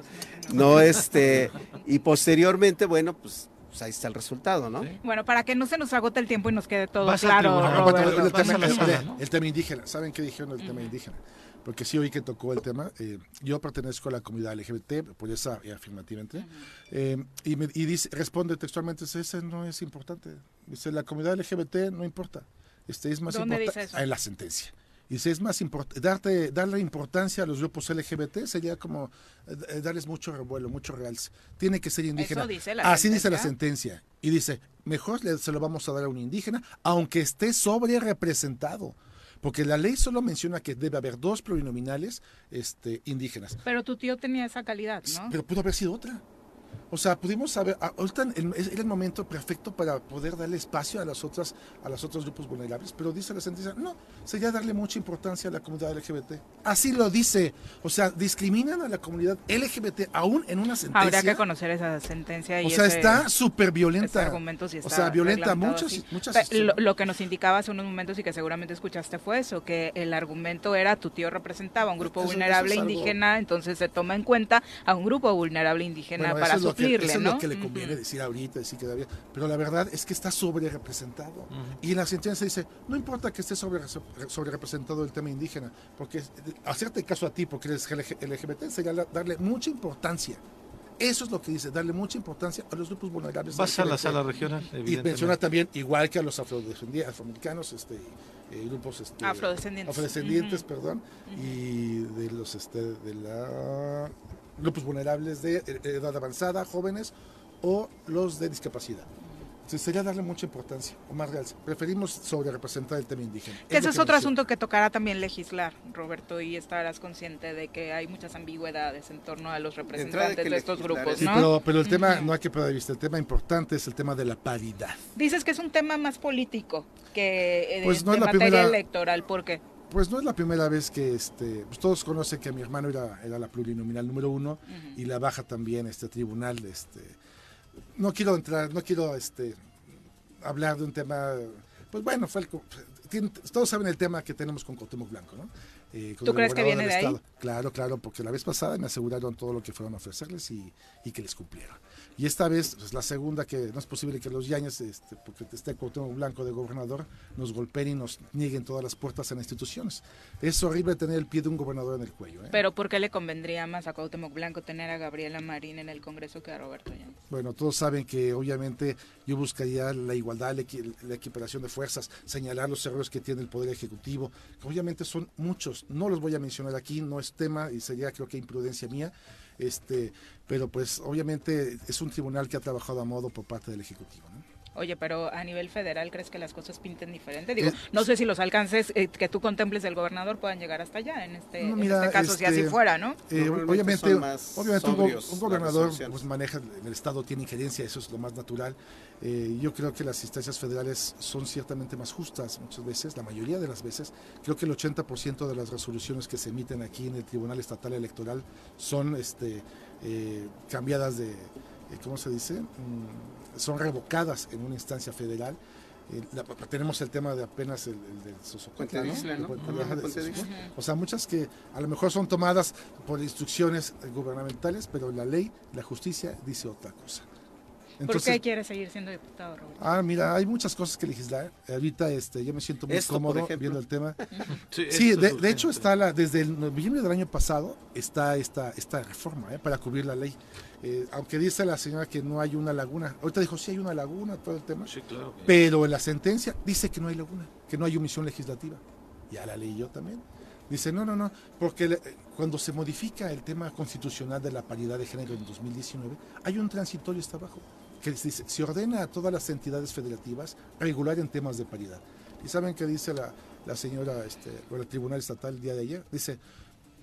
no este, y posteriormente, bueno, pues, pues ahí está el resultado, ¿no? Sí. Bueno, para que no se nos agote el tiempo y nos quede todo Vas al claro. No, el, tema, a la el- sala, ¿no? el tema indígena. ¿Saben qué dijeron del tema indígena? Porque sí oí que tocó el tema. eh, yo pertenezco a la comunidad LGBT, por esa eh, afirmativa entré. eh, y, me- y dice, responde textualmente, dice, ese no es importante. Dice, la comunidad LGBT no importa. Este, es más ¿Dónde importante en la sentencia. Dice, es más importante, darte, darle importancia a los grupos LGBT sería como eh, eh, darles mucho revuelo, mucho realce. Tiene que ser indígena. dice la Así dice la sentencia. sentencia. Y dice, mejor se lo vamos a dar a un indígena, aunque esté sobre representado. Porque la ley solo menciona que debe haber dos plurinominales este, indígenas. Pero tu tío tenía esa calidad, ¿no? Pero pudo haber sido otra. O sea, pudimos saber, ah, ahorita era el momento perfecto para poder darle espacio a las otras, a los otros grupos vulnerables, pero dice la sentencia, no, sería darle mucha importancia a la comunidad LGBT. Así lo dice. O sea, discriminan a la comunidad LGBT aún en una sentencia. Habría que conocer esa sentencia y o sea, ese- está súper violenta. argumento sí o está sea, violenta muchas, muchas. Lo, lo que nos indicaba hace unos momentos y que seguramente escuchaste fue eso, que el argumento era tu tío representaba a un grupo Eso- eso vulnerable es indígena, entonces se toma en cuenta a un grupo vulnerable indígena Bueno, para eso es lo que- suplirle, eso es ¿no? lo que le conviene decir ahorita, decir que todavía. Pero la verdad es que está sobre representado. Y la sentencia dice, no importa que esté sobre, sobre representado el tema indígena, porque hacerte caso a ti porque eres LGBT sería darle mucha importancia. Eso es lo que dice, darle mucha importancia a los grupos vulnerables. Vas a la sala regional, Y menciona también, igual que a los afrodescendi- afroamericanos, este, eh, grupos este, Afrodescendientes. afrodescendientes, perdón, y de los este, de la grupos vulnerables de eh, edad avanzada, jóvenes o los de discapacidad. Entonces sería darle mucha importancia, o más real. Preferimos sobre representar el tema indígena. Que ese es otro asunto que tocará también legislar, Roberto, y estarás consciente de que hay muchas ambigüedades en torno a los representantes de estos grupos, Sí, ¿no? pero, pero el tema no hay que perder de vista. El tema importante es el tema de la paridad. Dices que es un tema más político que eh, de, Pues no es de la materia primera- electoral, ¿por qué? Pues no es la primera vez que este, pues todos conocen que mi hermano era, era la plurinominal número uno y la baja también este tribunal. Este, no quiero entrar, no quiero este, hablar de un tema, pues bueno, fue el todos saben el tema que tenemos con Cuauhtémoc Blanco, ¿no? Eh, con ¿Tú crees que viene de ahí? estado. Claro, claro, porque la vez pasada me aseguraron todo lo que fueron a ofrecerles y, y que les cumplieron. Y esta vez, pues la segunda, que no es posible que los Yañez, este, porque esté Cuauhtémoc Blanco de gobernador, nos golpeen y nos nieguen todas las puertas en las instituciones. Es horrible tener el pie de un gobernador en el cuello. ¿eh? Pero ¿por qué le convendría más a Cuauhtémoc Blanco tener a Gabriela Marín en el Congreso que a Roberto Yáñez? Bueno, todos saben que obviamente yo buscaría la igualdad, la, equi- la equiparación de fuerzas, señalar los errores que tiene el Poder Ejecutivo, que obviamente son muchos, no los voy a mencionar aquí, no es tema y sería creo que imprudencia mía, este, pero pues obviamente es un tribunal que ha trabajado a modo por parte del Ejecutivo. Oye, pero a nivel federal, ¿crees que las cosas pinten diferente? Digo, Eh, no sé si los alcances eh, que tú contemples del gobernador puedan llegar hasta allá, en este, No, en mira, este caso, si así este, fuera, ¿no? Eh, obviamente, obviamente un, sobrios gobernador pues, maneja en el Estado, tiene injerencia, eso es lo más natural. Eh, yo creo que las instancias federales son ciertamente más justas muchas veces, la mayoría de las veces. Creo que el 80% de las resoluciones que se emiten aquí en el Tribunal Estatal Electoral son este, eh, cambiadas de, ¿cómo se dice? Mm, son revocadas en una instancia federal. Eh, la- tenemos el tema de apenas el, el del de ¿no? O sea, muchas que a lo mejor son tomadas por instrucciones eh, gubernamentales, pero la ley, la justicia dice otra cosa. ¿Por qué quiere seguir siendo diputado, Roberto? Ah, mira, hay muchas cosas que legislar. Ahorita este, yo me siento muy cómodo viendo el tema. Sí, de, es de hecho está la, desde el noviembre del año pasado está esta, esta reforma ¿eh? para cubrir la ley. Eh, aunque dice la señora que no hay una laguna. Ahorita dijo, sí hay una laguna, todo el tema. Sí, claro. que- Pero en la sentencia dice que no hay laguna, que no hay omisión legislativa. Ya la leí yo también. Dice, no, no, no, porque le- cuando se modifica el tema constitucional de la paridad de género en 2019, hay un transitorio hasta abajo, que dice, se ordena a todas las entidades federativas regular en temas de paridad. ¿Y saben qué dice la, la señora, este, o el Tribunal Estatal el día de ayer? Dice,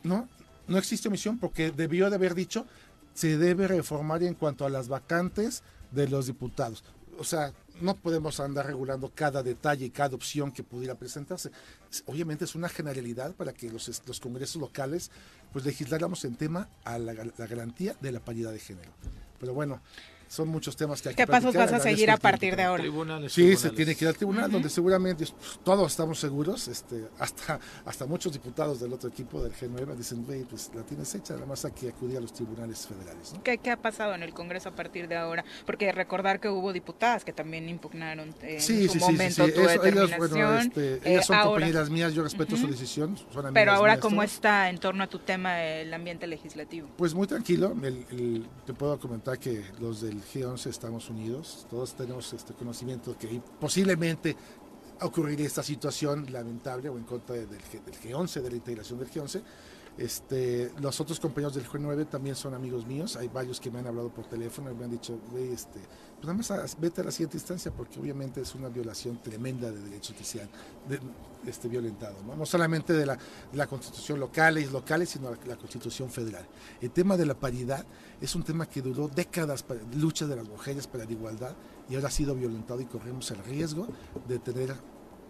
no, no existe omisión porque debió de haber dicho, se debe reformar en cuanto a las vacantes de los diputados. O sea, no podemos andar regulando cada detalle y cada opción que pudiera presentarse. Es- Obviamente es una generalidad para que los, los congresos locales pues legisláramos en tema a la, la garantía de la paridad de género. Pero bueno, son muchos temas que hay ¿Qué que pasos vas a seguir a partir de ahora? Tribunales, Sí, se tribunales. tiene que ir al tribunal, donde seguramente pues, todos estamos seguros, este, hasta, hasta muchos diputados del otro equipo del G9 dicen, güey, pues la tienes hecha, nada más hay que acudir a los tribunales federales. ¿no? ¿Qué, qué ha pasado en el Congreso a partir de ahora? Porque recordar que hubo diputadas que también impugnaron eh, en Sí, su sí, sí, sí, momento sí. tu Eso, ellas, bueno, este, eh, ellas son ahora- compañeras mías, yo respeto su decisión, son amigas Pero ahora, mías ¿cómo todas. está en torno a tu tema el ambiente legislativo? Pues muy tranquilo, el- el- te puedo comentar que los del G11 estamos unidos, todos tenemos este conocimiento que posiblemente ocurriría esta situación lamentable o en contra del, G- del G11, de la integración del G11. Este, los otros compañeros del G9 también son amigos míos, hay varios que me han hablado por teléfono y me han dicho, güey, este, pues nada más haz- vete a la siguiente instancia porque obviamente es una violación tremenda de derechos que se han de- este, violentado, ¿no? Solamente de la, de la constitución local y locales, sino la, la constitución federal. El tema de la paridad es un tema que duró décadas, para, lucha de las mujeres para la igualdad y ahora ha sido violentado y corremos el riesgo de tener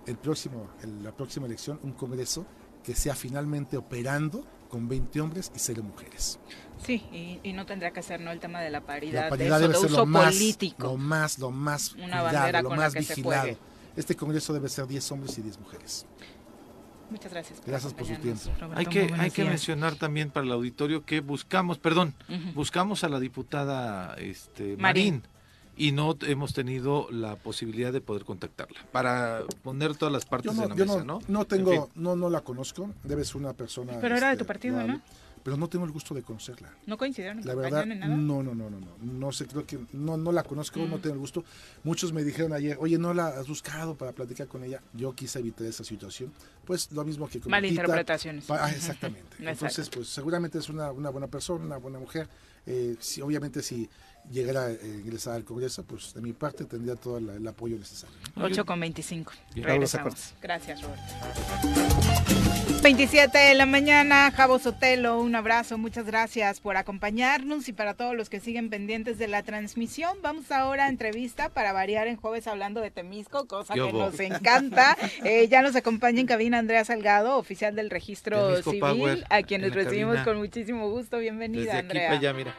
el próximo, la próxima elección un Congreso que sea finalmente operando con 20 hombres y 0 mujeres. Sí, y, y no tendría que ser no el tema de la paridad, La paridad de, debe eso, de ser uso lo más, político. lo más, lo más Una cuidado, bandera lo más vigilado. Este Congreso debe ser 10 hombres y 10 mujeres. Muchas gracias. por Gracias por su tiempo. Roberto. Hay que, hay que mencionar también para el auditorio que buscamos, perdón, buscamos a la diputada este, Marín. Marín. Y no hemos tenido la posibilidad de poder contactarla para poner todas las partes no, la yo mesa, no, ¿no? no En tengo, fin. no, no la conozco, debe ser una persona. Pero era de este, tu partido, loable, ¿no? Pero no tengo el gusto de conocerla. ¿No coincidieron en La verdad, ni nada? no, no, no, no, no, no sé, creo que no, no la conozco, no Mm. tengo el gusto. Muchos me dijeron ayer, oye, ¿no la has buscado para platicar con ella? Yo quise evitar esa situación. Pues lo mismo que con. Malinterpretaciones. Ah, exactamente. Entonces, pues seguramente es una, una buena persona, una buena mujer. Eh, si, obviamente si llegara a eh, ingresar al Congreso, pues de mi parte tendría todo la- el apoyo necesario. ¿no? 8 con 25. Bien. Regresamos. Gracias, Roberto. 27 de la mañana, Javo Sotelo, un abrazo, muchas gracias por acompañarnos y para todos los que siguen pendientes de la transmisión. Vamos ahora a entrevista para variar en jueves hablando de Temisco, cosa ¿Qué que hubo? nos encanta. Eh, ya nos acompaña en cabina Andrea Salgado, oficial del registro Temisco civil, Power, a quienes recibimos cabina. con muchísimo gusto. Bienvenida, Desde aquí Andrea. para allá, mira.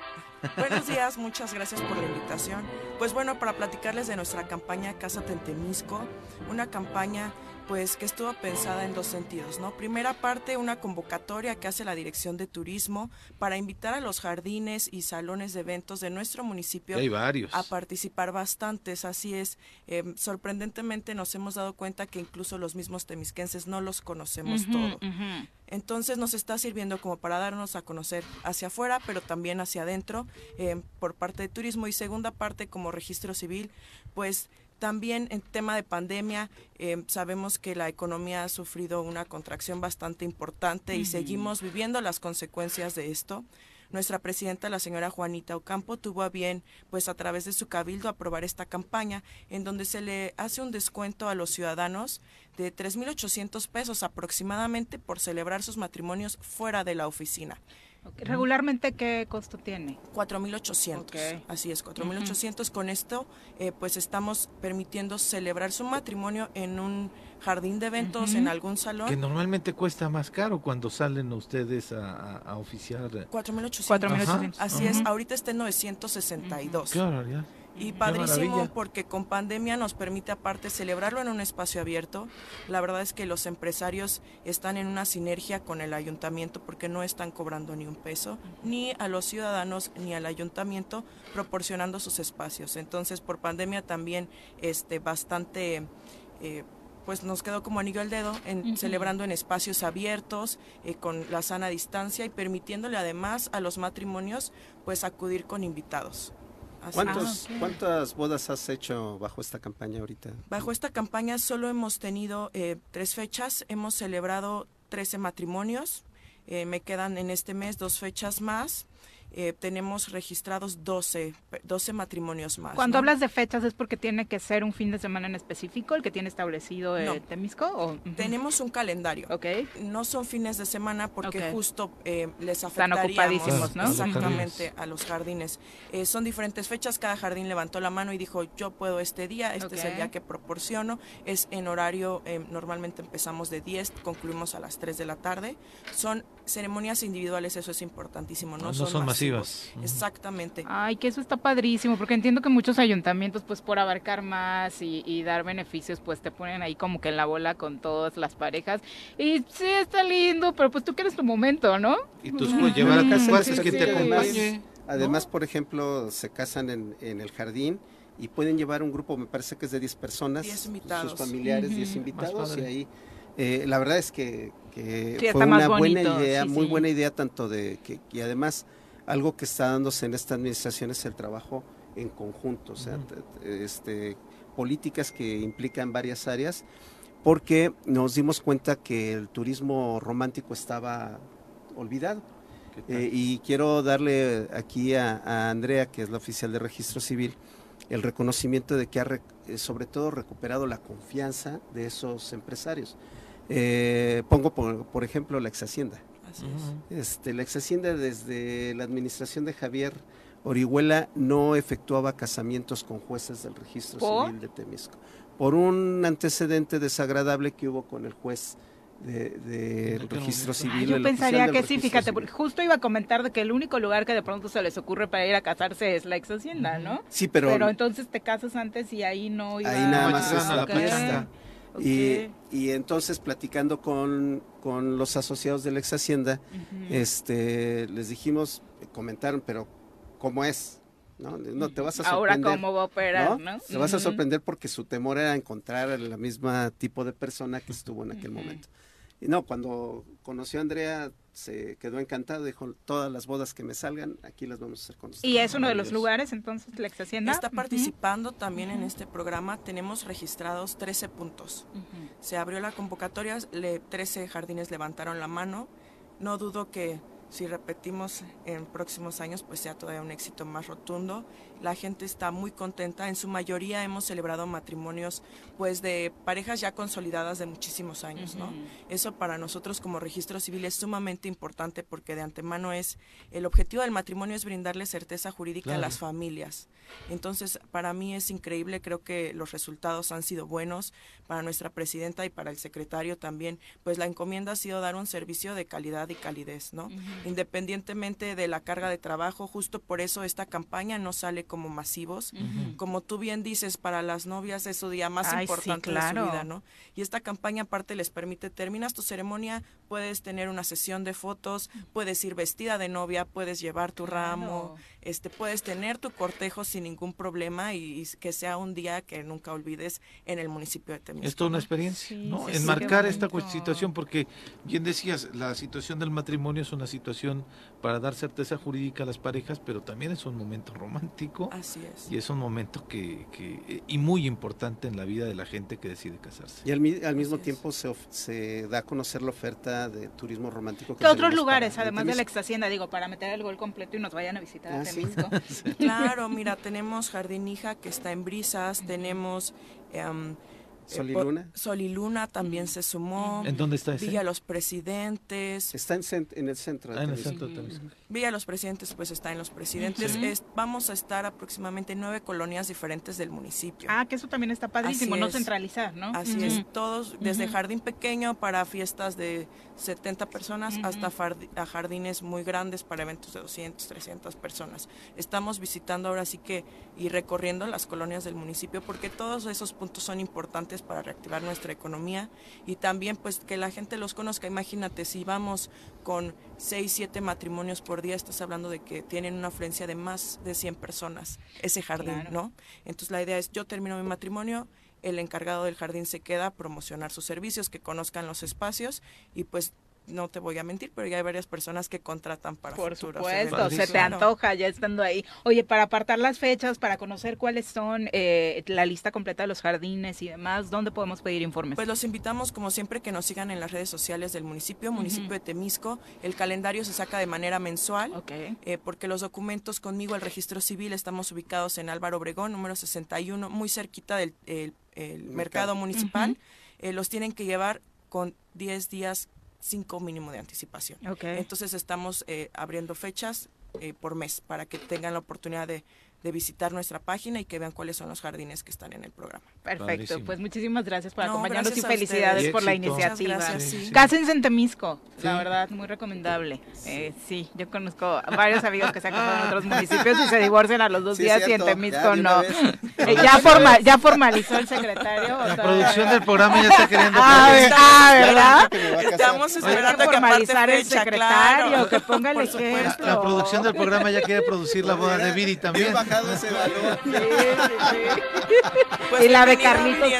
Buenos días, muchas gracias por la invitación. Pues bueno, para platicarles de nuestra campaña Casa Tentemisco, una campaña pues que estuvo pensada en dos sentidos, ¿no? Primera parte, una convocatoria que hace la Dirección de Turismo para invitar a los jardines y salones de eventos de nuestro municipio Hay varios. a participar bastantes, así es. Eh, sorprendentemente nos hemos dado cuenta que incluso los mismos temisquenses no los conocemos Ujú, todo. Entonces nos está sirviendo como para darnos a conocer hacia afuera, pero también hacia adentro eh, por parte de turismo y segunda parte como registro civil, pues también en tema de pandemia eh, sabemos que la economía ha sufrido una contracción bastante importante y seguimos viviendo las consecuencias de esto. Nuestra presidenta, la señora Juanita Ocampo, tuvo a bien, pues a través de su cabildo, aprobar esta campaña en donde se le hace un descuento a los ciudadanos de 3.800 pesos aproximadamente por celebrar sus matrimonios fuera de la oficina. Regularmente, ¿qué costo tiene? 4.800. Ok. Así es, 4.800. Con esto, eh, pues estamos permitiendo celebrar su matrimonio en un jardín de eventos, en algún salón. Que normalmente cuesta más caro cuando salen ustedes a, a- a oficiar. 4.800. 4.800. Así es, Ujú. ahorita está en 962. Qué barbaridad. Y padrísimo porque con pandemia nos permite aparte celebrarlo en un espacio abierto. La verdad es que los empresarios están en una sinergia con el ayuntamiento porque no están cobrando ni un peso, ni a los ciudadanos ni al ayuntamiento proporcionando sus espacios. Entonces por pandemia también este, bastante... Eh, pues nos quedó como anillo al dedo en, celebrando en espacios abiertos, eh, con la sana distancia y permitiéndole además a los matrimonios pues acudir con invitados. ¿Cuántos, ah, ¿Cuántas bodas has hecho bajo esta campaña ahorita? Bajo esta campaña solo hemos tenido eh, tres fechas, hemos celebrado 13 matrimonios, eh, me quedan en este mes dos fechas más eh, tenemos registrados 12, 12 matrimonios más. Cuando hablas de fechas es porque tiene que ser un fin de semana en específico el que tiene establecido el Temisco. ¿o? Tenemos un calendario. Okay. No son fines de semana porque justo eh, les afectaríamos Están ocupadísimos, ¿no? exactamente a los jardines. Eh, son diferentes fechas, cada jardín levantó la mano y dijo yo puedo este día, este es el día que proporciono. Es en horario, normalmente empezamos de 10, concluimos a las 3 de la tarde. Son ceremonias individuales, eso es importantísimo, no, son, masivas. Exactamente. Ay, que eso está padrísimo, porque entiendo que muchos ayuntamientos, pues por abarcar más y, dar beneficios, pues te ponen ahí como que en la bola con todas las parejas. Y sí, está lindo, pero pues tú quieres tu momento, ¿no? Y tú puedes llevar a tus que te acompañe. Además, por ejemplo, se casan en, en el jardín y pueden llevar un grupo, me parece que es de 10 personas, sus familiares, 10 invitados, y ahí eh, la verdad es que, fue una buena idea, muy buena idea tanto de que y además algo que está dándose en esta administración es el trabajo en conjunto, o sea, este, políticas que implican varias áreas, porque nos dimos cuenta que el turismo romántico estaba olvidado. Eh, y quiero darle aquí a, Andrea, que es la oficial de registro civil, el reconocimiento de que ha eh, sobre todo recuperado la confianza de esos empresarios. Eh, pongo por, ejemplo la ex hacienda. Este, la ex hacienda desde la administración de Javier Orihuela no efectuaba casamientos con jueces del registro civil de Temisco. Por un antecedente desagradable que hubo con el juez de, registro civil. yo pensaría que sí, fíjate, porque justo iba a comentar de que el único lugar que de pronto se les ocurre para ir a casarse es la ex hacienda, ¿no? Sí, pero... Pero entonces te casas antes y ahí no iba Ahí nada más es la Y, y, entonces platicando con, con, los asociados de la ex hacienda, este, les dijimos, comentaron, pero ¿cómo es? No, no te vas a sorprender. Ahora cómo va a operar, ¿no? Te vas a sorprender porque su temor era encontrar la misma tipo de persona que estuvo en aquel momento. Y no, cuando conoció a Andrea se quedó encantado, dijo, todas las bodas que me salgan, aquí las vamos a hacer con ¿Y es uno de los lugares entonces, la ex hacienda? Está participando también en este programa, tenemos registrados 13 puntos. Se abrió la convocatoria, le, 13 jardines levantaron la mano, no dudo que si repetimos en próximos años, pues sea todavía un éxito más rotundo. La gente está muy contenta. En su mayoría hemos celebrado matrimonios, pues, de parejas ya consolidadas de muchísimos años, ¿no? Eso para nosotros como registro civil es sumamente importante porque de antemano es el objetivo del matrimonio es brindarle certeza jurídica a las familias. Entonces, para mí es increíble. Creo que los resultados han sido buenos para nuestra presidenta y para el secretario también. Pues la encomienda ha sido dar un servicio de calidad y calidez, ¿no? independientemente de la carga de trabajo. Justo por eso esta campaña no sale como masivos. Como tú bien dices, para las novias es su día más importante de su vida, ¿no? Y esta campaña aparte les permite, terminas tu ceremonia, puedes tener una sesión de fotos, puedes ir vestida de novia, puedes llevar tu ramo, este, puedes tener tu cortejo sin ningún problema y, que sea un día que nunca olvides en el municipio de Temisco. Es toda una experiencia, ¿no? Enmarcar esta situación, porque bien decías, la situación del matrimonio es una situación para dar certeza jurídica a las parejas, pero también es un momento romántico. Así es. Y es un momento que, que y muy importante en la vida de la gente que decide casarse. Y al, al mismo tiempo se, se, da a conocer la oferta de turismo romántico. ¿Qué otros lugares, además de la ex hacienda, digo, para meter el gol completo y nos vayan a visitar ah, Claro, mira, tenemos Jardín Hija que está en Brisas, tenemos... Em, Sol y Luna. Sol y Luna también se sumó. ¿En dónde está ese? Villa Los Presidentes. Está en, en el centro. Ah, en el centro de Villa Los Presidentes, pues está en Los Presidentes. vamos a estar aproximadamente en nueve colonias diferentes del municipio. Ah, que eso también está padrísimo, no centralizar, ¿no? Así es, todos, desde jardín pequeño para fiestas de 70 personas hasta a jardines muy grandes para eventos de 200, 300 personas. Estamos visitando ahora sí que y recorriendo las colonias del municipio porque todos esos puntos son importantes para reactivar nuestra economía y también pues que la gente los conozca. Imagínate, si vamos con 6, 7 matrimonios por día, estás hablando de que tienen una afluencia de más de 100 personas ese jardín, ¿no? Entonces la idea es, yo termino mi matrimonio, el encargado del jardín se queda a promocionar sus servicios, que conozcan los espacios y pues no te voy a mentir, pero ya hay varias personas que contratan para Por supuesto, se te antoja ya estando ahí. Oye, para apartar las fechas, para conocer cuáles son eh, la lista completa de los jardines y demás, ¿dónde podemos pedir informes? Pues los invitamos, como siempre, que nos sigan en las redes sociales del municipio, municipio de Temisco. El calendario se saca de manera mensual, eh, porque los documentos conmigo, el registro civil, estamos ubicados en Álvaro Obregón, número 61, muy cerquita del mercado, municipal. Eh, los tienen que llevar con 10 días cinco mínimo de anticipación. Entonces estamos eh, abriendo fechas eh, por mes para que tengan la oportunidad de de visitar nuestra página y que vean cuáles son los jardines que están en el programa. Perfecto, pues muchísimas gracias por acompañarnos y felicidades por la iniciativa. Cásense en Temisco, la verdad, muy recomendable. Eh, sí, yo conozco varios amigos que se han casado en otros municipios y se divorcian a los dos días y en Temisco no. Eh, ya, forma, ya formalizó el secretario. La producción del programa ya está queriendo. Ah, ah ¿verdad? Estamos esperando que formalizar el secretario, que ponga el ejemplo. La producción del programa ya quiere producir la boda de Viri también ese valor. Pues y la de Carlitos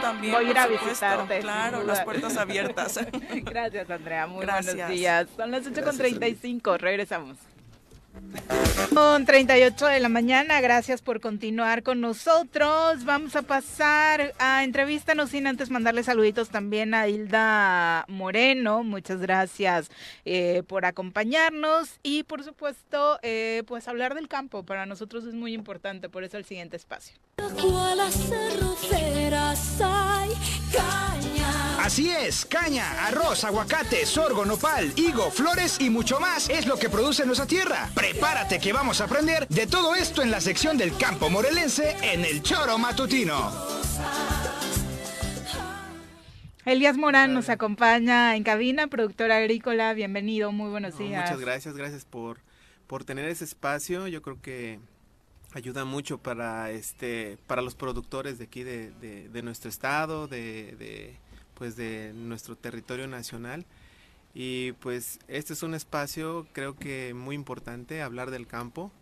también. Voy a ir a visitarte. Claro, las puertas abiertas. Gracias, Andrea. Muy buenos días. Son las 8.35. Regresamos. Con 38 de la mañana, gracias por continuar con nosotros. Vamos a pasar a entrevístanos sin antes mandarle saluditos también a Hilda Moreno. Muchas gracias eh, por acompañarnos y por supuesto, eh, pues hablar del campo para nosotros es muy importante, por eso el siguiente espacio. Así es, caña, arroz, aguacate, sorgo, nopal, higo, flores y mucho más es lo que produce nuestra tierra. Prepárate que vamos a aprender de todo esto en la sección del campo morelense en el Choro Matutino. Elías Morán nos acompaña en cabina, productor agrícola. Bienvenido, muy buenos días. muchas gracias, gracias por, por tener ese espacio. Yo creo que ayuda mucho para este para los productores de aquí de, de nuestro estado, de, pues de nuestro territorio nacional. Y pues este es un espacio creo que muy importante, hablar del campo.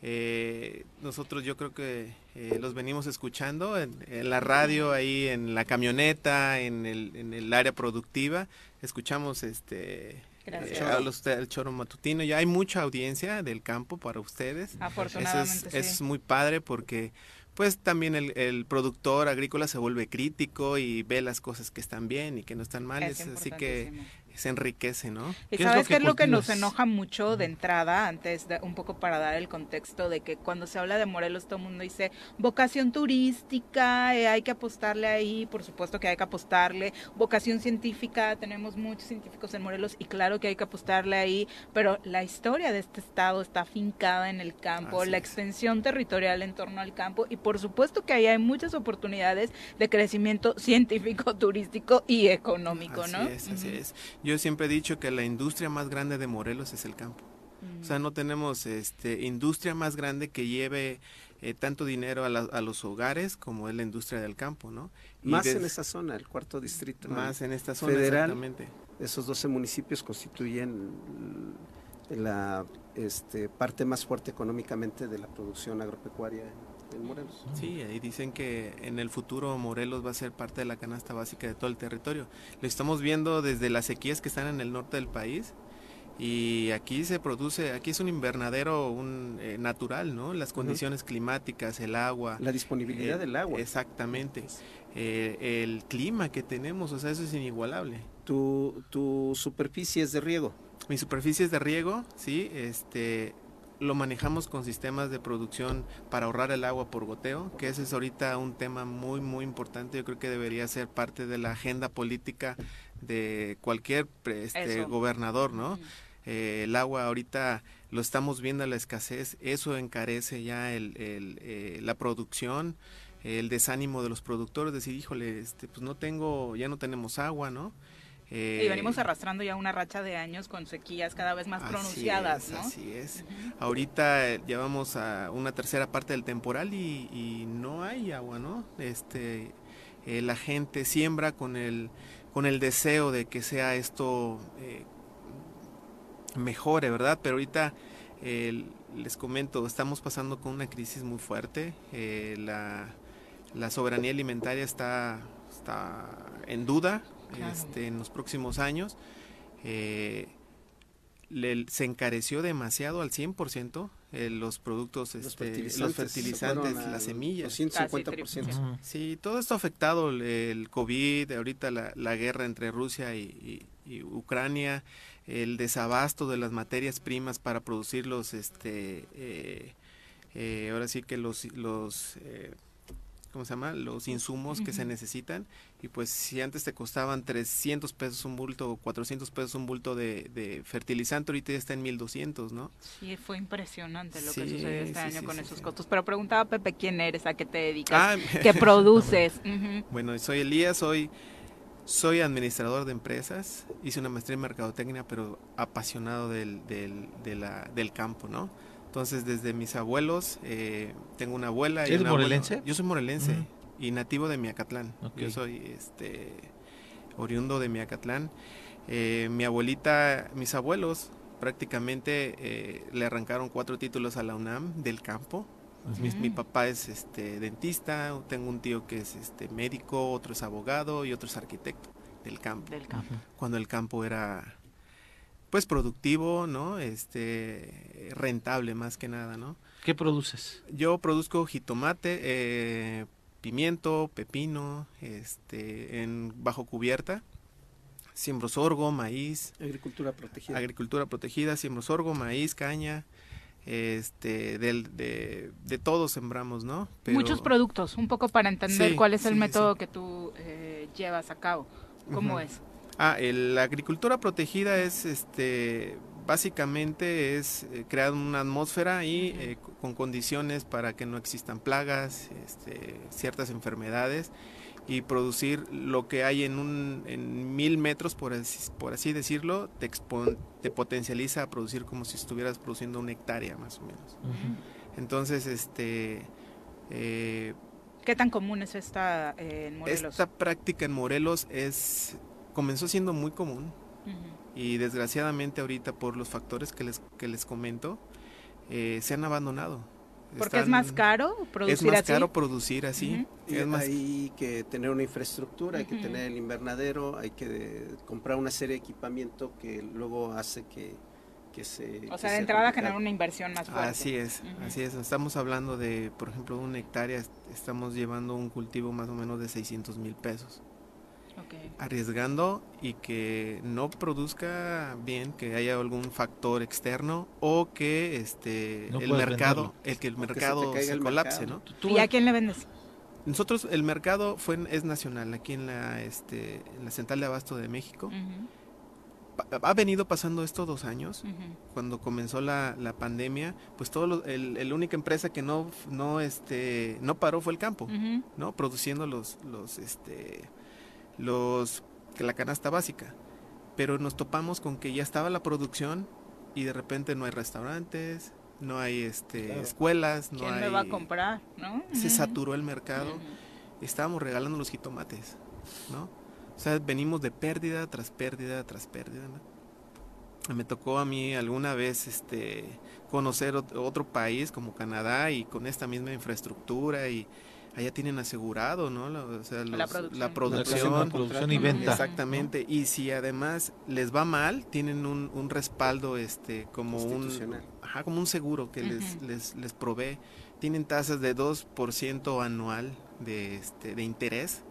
Eh, nosotros yo creo que eh, los venimos escuchando en, la radio, ahí en la camioneta, en el, en el área productiva. Escuchamos este eh, el choro matutino. Ya hay mucha audiencia del campo para ustedes. Afortunadamente. Eso es, muy padre porque pues también el, productor agrícola se vuelve crítico y ve las cosas que están bien y que no están mal, así que se enriquece, ¿no? Y sabes qué es lo que nos enoja mucho de entrada, antes de, un poco para dar el contexto de que cuando se habla de Morelos todo el mundo dice vocación turística, eh, hay que apostarle ahí, por supuesto que hay que apostarle, vocación científica, tenemos muchos científicos en Morelos y claro que hay que apostarle ahí, pero la historia de este estado está fincada en el campo, la extensión territorial en torno al campo y por supuesto que ahí hay muchas oportunidades de crecimiento científico, turístico y económico, así ¿no? Es, así es. Yo siempre he dicho que la industria más grande de Morelos es el campo. O sea, no tenemos este, industria más grande que lleve eh, tanto dinero a, los hogares como es la industria del campo, ¿no? más en esa zona, el cuarto distrito. Más en esta zona, federal, exactamente. Esos 12 municipios constituyen la este, parte más fuerte económicamente de la producción agropecuaria en Morelos. Sí, ahí dicen que en el futuro Morelos va a ser parte de la canasta básica de todo el territorio. Lo estamos viendo desde las sequías que están en el norte del país y aquí se produce, aquí es un invernadero un, eh, natural, ¿no? Las condiciones climáticas, el agua. La disponibilidad eh, del agua. Exactamente. Eh, el clima que tenemos, o sea, eso es inigualable. Tu, tu superficie es de riego. Mi superficie es de riego, sí, este, lo manejamos con sistemas de producción para ahorrar el agua por goteo, que ese es ahorita un tema muy, muy importante. Yo creo que debería ser parte de la agenda política de cualquier este, gobernador, ¿no? Eh, el agua ahorita lo estamos viendo la escasez, eso encarece ya el, eh, la producción, el desánimo de los productores, decir, híjole, este, pues no tengo, ya no tenemos agua, ¿no? Y venimos eh, arrastrando ya una racha de años con sequías cada vez más pronunciadas, ¿no? Así es. Ahorita eh, llevamos a una tercera parte del temporal y, no hay agua, ¿no? Este, eh, la gente siembra con el, con el deseo de que sea esto mejore, ¿verdad? Pero ahorita les comento, estamos pasando con una crisis muy fuerte. la, la soberanía alimentaria está, está en duda este, en los próximos años. Eh, se encareció demasiado al 100% eh, los productos, los este, fertilizantes, las semillas. 150%. Sí, todo esto ha afectado el, COVID, ahorita la, guerra entre Rusia y, Ucrania, el desabasto de las materias primas para producir los, este, eh, ahora sí que los, los ¿cómo se llama? Los insumos que se necesitan. Y pues si antes te costaban 300 pesos un bulto o 400 pesos un bulto de, fertilizante, ahorita ya está en 1200, ¿no? Sí, fue impresionante lo que sucedió este año con esos costos. Pero preguntaba Pepe, ¿quién eres? ¿A qué te dedicas? Ah, ¿Qué produces? Bueno, soy Elías, soy... Soy administrador de empresas, hice una maestría en mercadotecnia, pero apasionado del, del, de la, del campo, ¿no? Entonces, desde mis abuelos, eh, tengo una abuela. ¿Eres morelense? yo soy morelense y nativo de Miacatlán. Yo soy este, oriundo de Miacatlán. Eh, mi abuelita, mis abuelos, prácticamente eh, le arrancaron cuatro títulos a la UNAM del campo. mi, papá es este, dentista, tengo un tío que es este, médico, otro es abogado y otro es arquitecto del campo. Del campo. Cuando el campo era pues productivo, ¿no? Este, rentable más que nada, ¿no? ¿Qué produces? Yo produzco jitomate, eh, pimiento, pepino, este, en bajo cubierta. Siembro sorgo, maíz. Agricultura protegida. Agricultura protegida, siembro sorgo, maíz, caña. Este, del, de, de todo sembramos, ¿no? Muchos productos, un poco para entender cuál es el método que tú eh, llevas a cabo. ¿Cómo es? Ah, la agricultura protegida es, este, básicamente es eh, crear una atmósfera y eh, con condiciones para que no existan plagas, este, ciertas enfermedades y producir lo que hay en un en mil metros por así, por así decirlo te, te potencializa a producir como si estuvieras produciendo una hectárea más o menos. Entonces este eh, qué tan común es esta en Morelos esta práctica en Morelos es comenzó siendo muy común y desgraciadamente ahorita por los factores que les, que les comento, eh, se han abandonado. Porque es más caro producir así. Es más caro producir así. Hay que tener una infraestructura, hay que tener el invernadero, hay que comprar una serie de equipamiento que luego hace que, que se... O sea, de entrada generar una inversión más fuerte. Así es, así es. Estamos hablando de, por ejemplo, de una hectárea, estamos llevando un cultivo más o menos de 600 mil pesos arriesgando y que no produzca bien, que haya algún factor externo o que este el mercado, el que el mercado se, colapse, ¿no? ¿Y a quién le vendes? Nosotros el mercado fue es nacional aquí en la este en la central de abasto de México. Ha venido pasando esto dos años. Cuando comenzó la, la pandemia, pues todo el, el, única empresa que no no este no paró fue el campo, no produciendo los los este los la canasta básica. Pero nos topamos con que ya estaba la producción y de repente no hay restaurantes, no hay este escuelas, no ¿Quién hay me va a comprar, no? Se saturó el mercado. Estábamos regalando los jitomates, ¿no? O sea, venimos de pérdida tras pérdida tras pérdida, Me tocó a mí alguna vez este conocer otro país como Canadá y con esta misma infraestructura y allá tienen asegurado, ¿no? La, o sea, la producción. y venta. Exactamente. Y si además les va mal, tienen un, un respaldo, este, como un, ajá, como un seguro que les, les, les provee. Tienen tasas de 2% anual de, este, de interés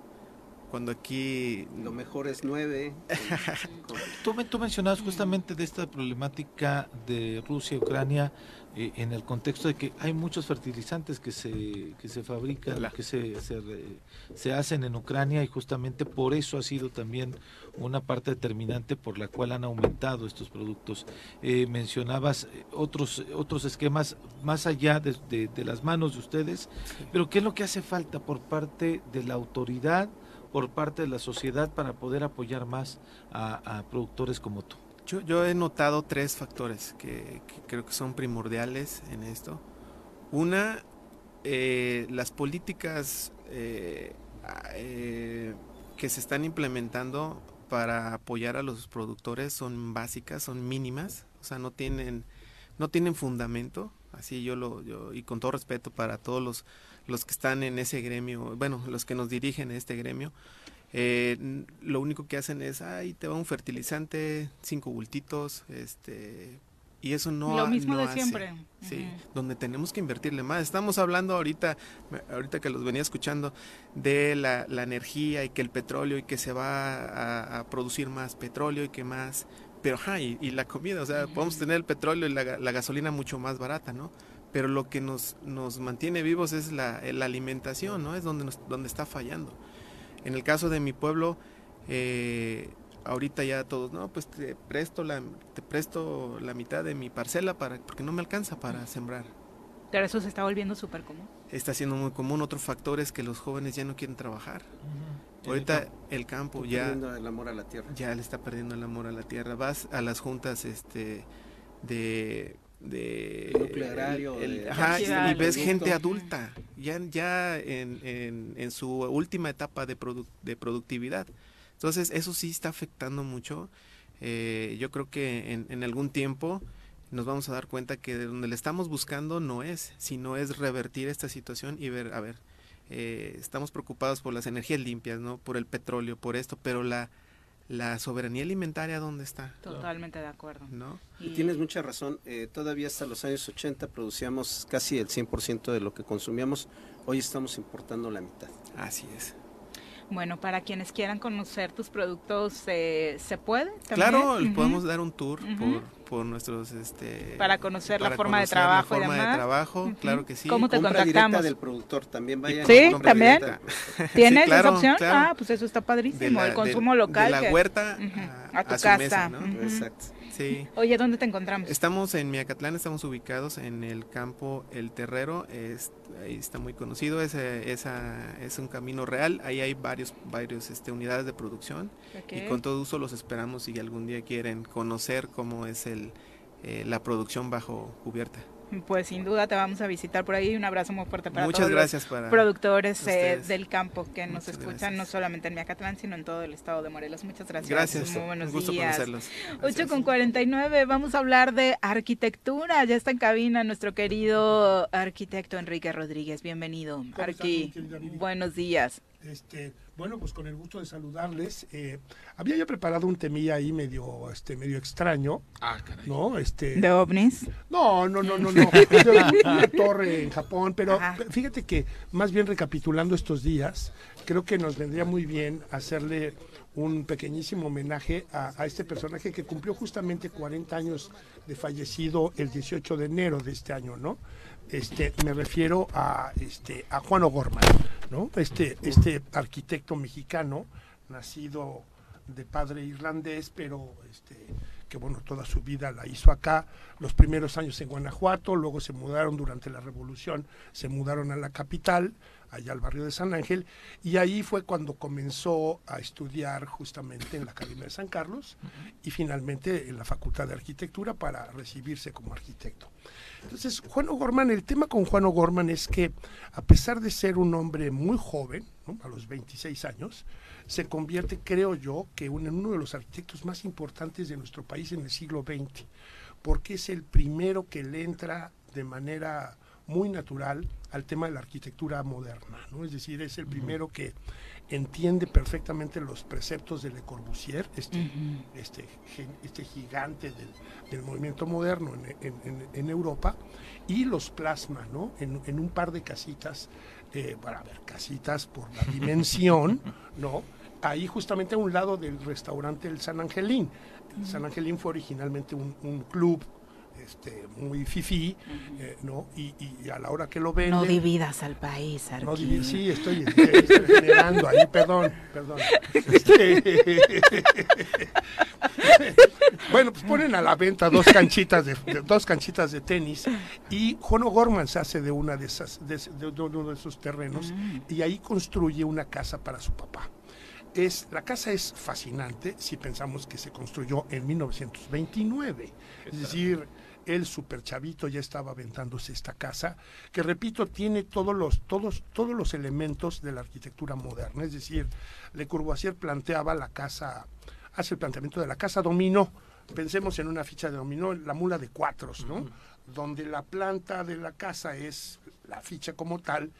cuando aquí... Lo mejor es nueve. tú, tú mencionabas justamente de esta problemática de Rusia y Ucrania eh, en el contexto de que hay muchos fertilizantes que se, que se fabrican, que se, se, se, hacen en Ucrania y justamente por eso ha sido también una parte determinante por la cual han aumentado estos productos. Eh, mencionabas eh, otros, otros esquemas más allá de, de, las manos de ustedes, pero ¿qué es lo que hace falta por parte de la autoridad, por parte de la sociedad para poder apoyar más a productores como tú? Yo, he notado tres factores que, creo que son primordiales en esto. Una, eh, las políticas eh, eh, que se están implementando para apoyar a los productores son básicas, son mínimas, o sea, no tienen, no tienen fundamento. Así yo lo, yo, y con todo respeto para todos los, los que están en ese gremio, bueno, los que nos dirigen en este gremio, eh, lo único que hacen es, ay, te va un fertilizante, cinco bultitos, este, y eso no lo mismo de siempre. Sí donde tenemos que invertirle más. Estamos hablando ahorita ahorita que los venía escuchando de la, energía y que el petróleo y que se va a, producir más petróleo y que más pero ajá, y, la comida o sea podemos tener el petróleo y la, la, gasolina mucho más barata no pero lo que nos nos mantiene vivos es la, la alimentación no es donde nos, donde está fallando en el caso de mi pueblo, eh, ahorita ya todos, no, pues te presto la, te presto la mitad de mi parcela para, porque no me alcanza para sembrar. Pero eso se está volviendo súper común. Está siendo muy común. Otro factor es que los jóvenes ya no quieren trabajar. Ahorita el campo, ya... Perdiendo el amor a la tierra. Ya le está perdiendo el amor a la tierra. Vas a las juntas este, de de y ves gente adulta ya ya en, en, su última etapa de, de productividad. Entonces eso sí está afectando mucho. Eh, yo creo que en, en, algún tiempo nos vamos a dar cuenta que de donde le estamos buscando no es sino es revertir esta situación y ver a ver eh, estamos preocupados por las energías limpias no por el petróleo por esto pero la la soberanía alimentaria dónde está. Totalmente de acuerdo. ¿No? Y, tienes mucha razón. Eh, todavía hasta los años 80 producíamos casi el 100% de lo que consumíamos. Hoy estamos importando la mitad. Así es. Bueno, para quienes quieran conocer tus productos, eh, ¿se puede? Claro, podemos dar un tour por, por nuestros... Este, para conocer la forma de trabajo la forma de trabajo, claro que sí. ¿Cómo te Compra contactamos? del productor, también vayan. Sí, también. ¿Tienes esa opción? Ah, pues eso está padrísimo, el consumo local. De la huerta a, tu casa. Exacto. Sí. Oye, ¿dónde te encontramos? Estamos en Miacatlán, estamos ubicados en el campo El Terrero, es, ahí está muy conocido, es, esa, es un camino real, ahí hay varios, varios este, unidades de producción y con todo uso los esperamos si algún día quieren conocer cómo es el, eh, la producción bajo cubierta. Pues sin duda te vamos a visitar por ahí. Un abrazo muy fuerte para Muchas todos gracias los productores eh, del campo que nos escuchan no solamente en Miacatlán, sino en todo el estado de Morelos. Muchas gracias. Gracias. Muy buenos gusto días. Conocerlos. 8 con 49. Vamos a hablar de arquitectura. Ya está en cabina nuestro querido arquitecto Enrique Rodríguez. Bienvenido. Arqui. Buenos días. Este, bueno, pues con el gusto de saludarles. Eh, había yo preparado un temilla ahí medio, este, medio extraño. Ah, caray. ¿No? Este. ¿De ovnis? No, no, no, no, no. una torre en Japón, pero fíjate que más bien recapitulando estos días, creo que nos vendría muy bien hacerle un pequeñísimo homenaje a, a, este personaje que cumplió justamente 40 años de fallecido el 18 de enero de este año, ¿no? Este, me refiero a, este, a Juan O'Gorman, ¿no? Este, este arquitecto mexicano, nacido de padre irlandés, pero este, que bueno, toda su vida la hizo acá, los primeros años en Guanajuato, luego se mudaron durante la revolución, se mudaron a la capital, allá al barrio de San Ángel, y ahí fue cuando comenzó a estudiar justamente en la Academia de San Carlos y finalmente en la Facultad de Arquitectura para recibirse como arquitecto. Entonces, Juan O'Gorman, el tema con Juan O'Gorman es que a pesar de ser un hombre muy joven, a los 26 años, se convierte, creo yo, que en uno de los arquitectos más importantes de nuestro país en el siglo XX, porque es el primero que le entra de manera muy natural al tema de la arquitectura moderna, ¿no? Es decir, es el primero que entiende perfectamente los preceptos de Le Corbusier, este, este, este gigante del, movimiento moderno en, Europa, y los plasma ¿no? en, un par de casitas, eh, para ver, casitas por la dimensión, ¿no? ahí justamente a un lado del restaurante El San Angelín. San Angelín fue originalmente un, un club este, muy fifí, eh, ¿no? Y, y, a la hora que lo ven... No dividas al país, No sí, estoy, estoy, generando ahí, perdón, perdón. Este, bueno, pues ponen a la venta dos canchitas de, dos canchitas de tenis y Juan O'Gorman se hace de una de esas de, uno de esos terrenos mm. y ahí construye una casa para su papá. Es, la casa es fascinante si pensamos que se construyó en 1929. Es decir, el super chavito ya estaba aventándose esta casa, que repito, tiene todos los, todos, todos los elementos de la arquitectura moderna. Es decir, Le Corbusier planteaba la casa, hace el planteamiento de la casa dominó. Pensemos en una ficha de dominó, la mula de cuatros, ¿no? Donde la planta de la casa es la ficha como tal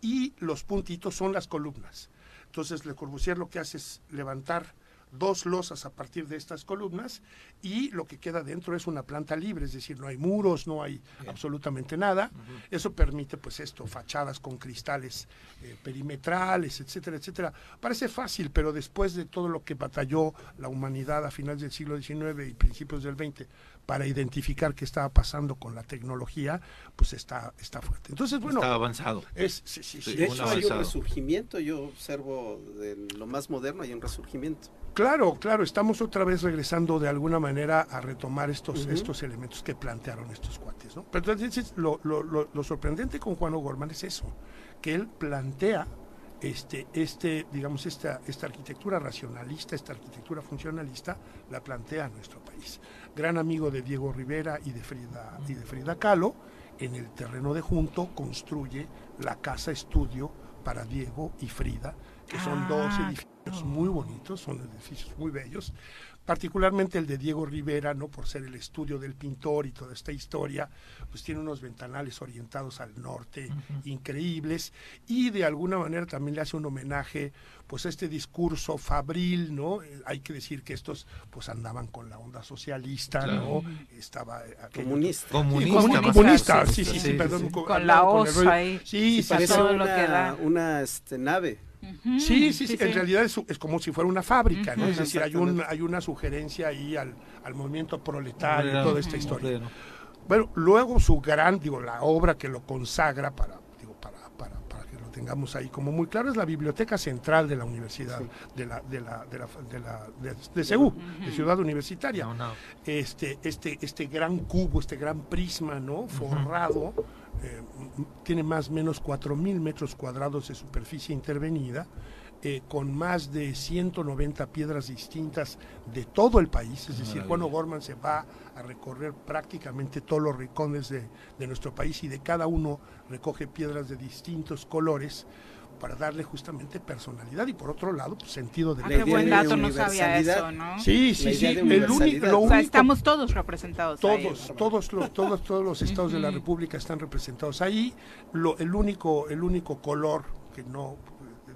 y los puntitos son las columnas. Entonces Le Corbusier lo que hace es levantar dos losas a partir de estas columnas y lo que queda dentro es una planta libre, es decir, no hay muros, no hay absolutamente nada. Eso permite pues esto, fachadas con cristales eh, perimetrales, etcétera, etcétera. Parece fácil, pero después de todo lo que batalló la humanidad a finales del siglo XIX y principios del XX para identificar qué estaba pasando con la tecnología, pues está, está fuerte. Entonces, bueno. Está avanzado. Es, sí, sí, de hecho, hay un resurgimiento. Yo observo de lo más moderno, hay un resurgimiento. Claro, claro, estamos otra vez regresando de alguna manera a retomar estos, estos elementos que plantearon estos cuates. ¿no? Pero entonces, lo, lo, lo, sorprendente con Juan O'Gorman es eso, que él plantea este, este, digamos, esta, esta arquitectura racionalista, esta arquitectura funcionalista, la plantea a nuestro país gran amigo de Diego Rivera y de Frida, y de Frida Kahlo, en el terreno de junto construye la casa estudio para Diego y Frida, que son dos ah, edificios muy bonitos, son edificios muy bellos, particularmente el de Diego Rivera, no por ser el estudio del pintor y toda esta historia, pues tiene unos ventanales orientados al norte increíbles y de alguna manera también le hace un homenaje pues a este discurso fabril, ¿no? Eh, hay que decir que estos pues andaban con la onda socialista, ¿no? Estaba eh, comunista. Comunista, comunista, sí, sí, sí, perdón, con, la osa ahí. Sí, sí, parece una, una este, nave. Sí, sí, sí, en realidad es, es, como si fuera una fábrica, ¿no? Es decir, hay, un, hay una sugerencia ahí al, al movimiento proletario y toda esta historia. Bueno, luego su gran, digo, la obra que lo consagra para, digo, para, para, para que lo tengamos ahí como muy claro, es la Biblioteca Central de la Universidad de la, de la, de la, de, la, de, CEU, de Ciudad Universitaria. Este, este, este gran cubo, este gran prisma, ¿no? Forrado eh, tiene más o menos 4.000 metros cuadrados de superficie intervenida, eh, con más de 190 piedras distintas de todo el país. Es decir, Juan O'Gorman se va a recorrer prácticamente todos los rincones de, de nuestro país y de cada uno recoge piedras de distintos colores para darle justamente personalidad y por otro lado pues, sentido de ah, qué buen dato, no sabía eso, ¿no? Sí, sí, sí. El único, o sea, estamos todos representados. Todos, todos los, todos, todos los estados de la República están representados ahí. Lo, el único, el único color que no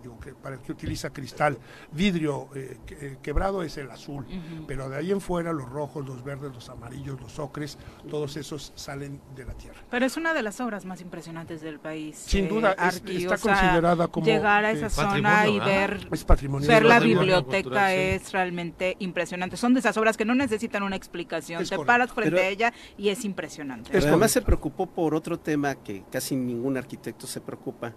digo, que para el que utiliza cristal, vidrio eh, eh, quebrado es el azul, pero de ahí en fuera los rojos, los verdes, los amarillos, los ocres, todos esos salen de la tierra. Pero es una de las obras más impresionantes del país. Sin duda, está considerada como llegar a esa zona y ver, ver la biblioteca es realmente impresionante. Son de esas obras que no necesitan una explicación, te paras frente a ella y es impresionante. además se preocupó por otro tema que casi ningún arquitecto se preocupa,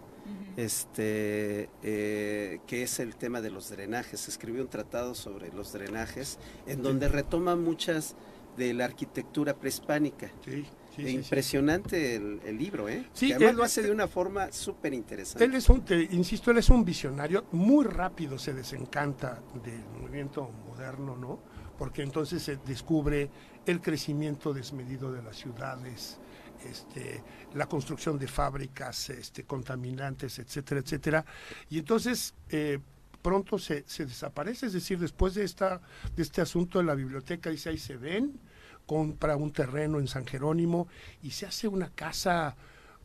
este, eh, que es el tema de los drenajes. Escribió un tratado sobre los drenajes, en donde retoma muchas de la arquitectura prehispánica. Sí, e impresionante el, libro, ¿eh? Sí, además lo hace de una forma súper interesante. Él es un, insisto, él es un visionario, muy rápido se desencanta del movimiento moderno, ¿no? Porque entonces se descubre el crecimiento desmedido de las ciudades, este, la construcción de fábricas este, contaminantes, etcétera, etcétera. Y entonces eh, pronto se, desaparece, es decir, después de, esta, de este asunto de la biblioteca, dice ahí se ven, compra un terreno en San Jerónimo y se hace una casa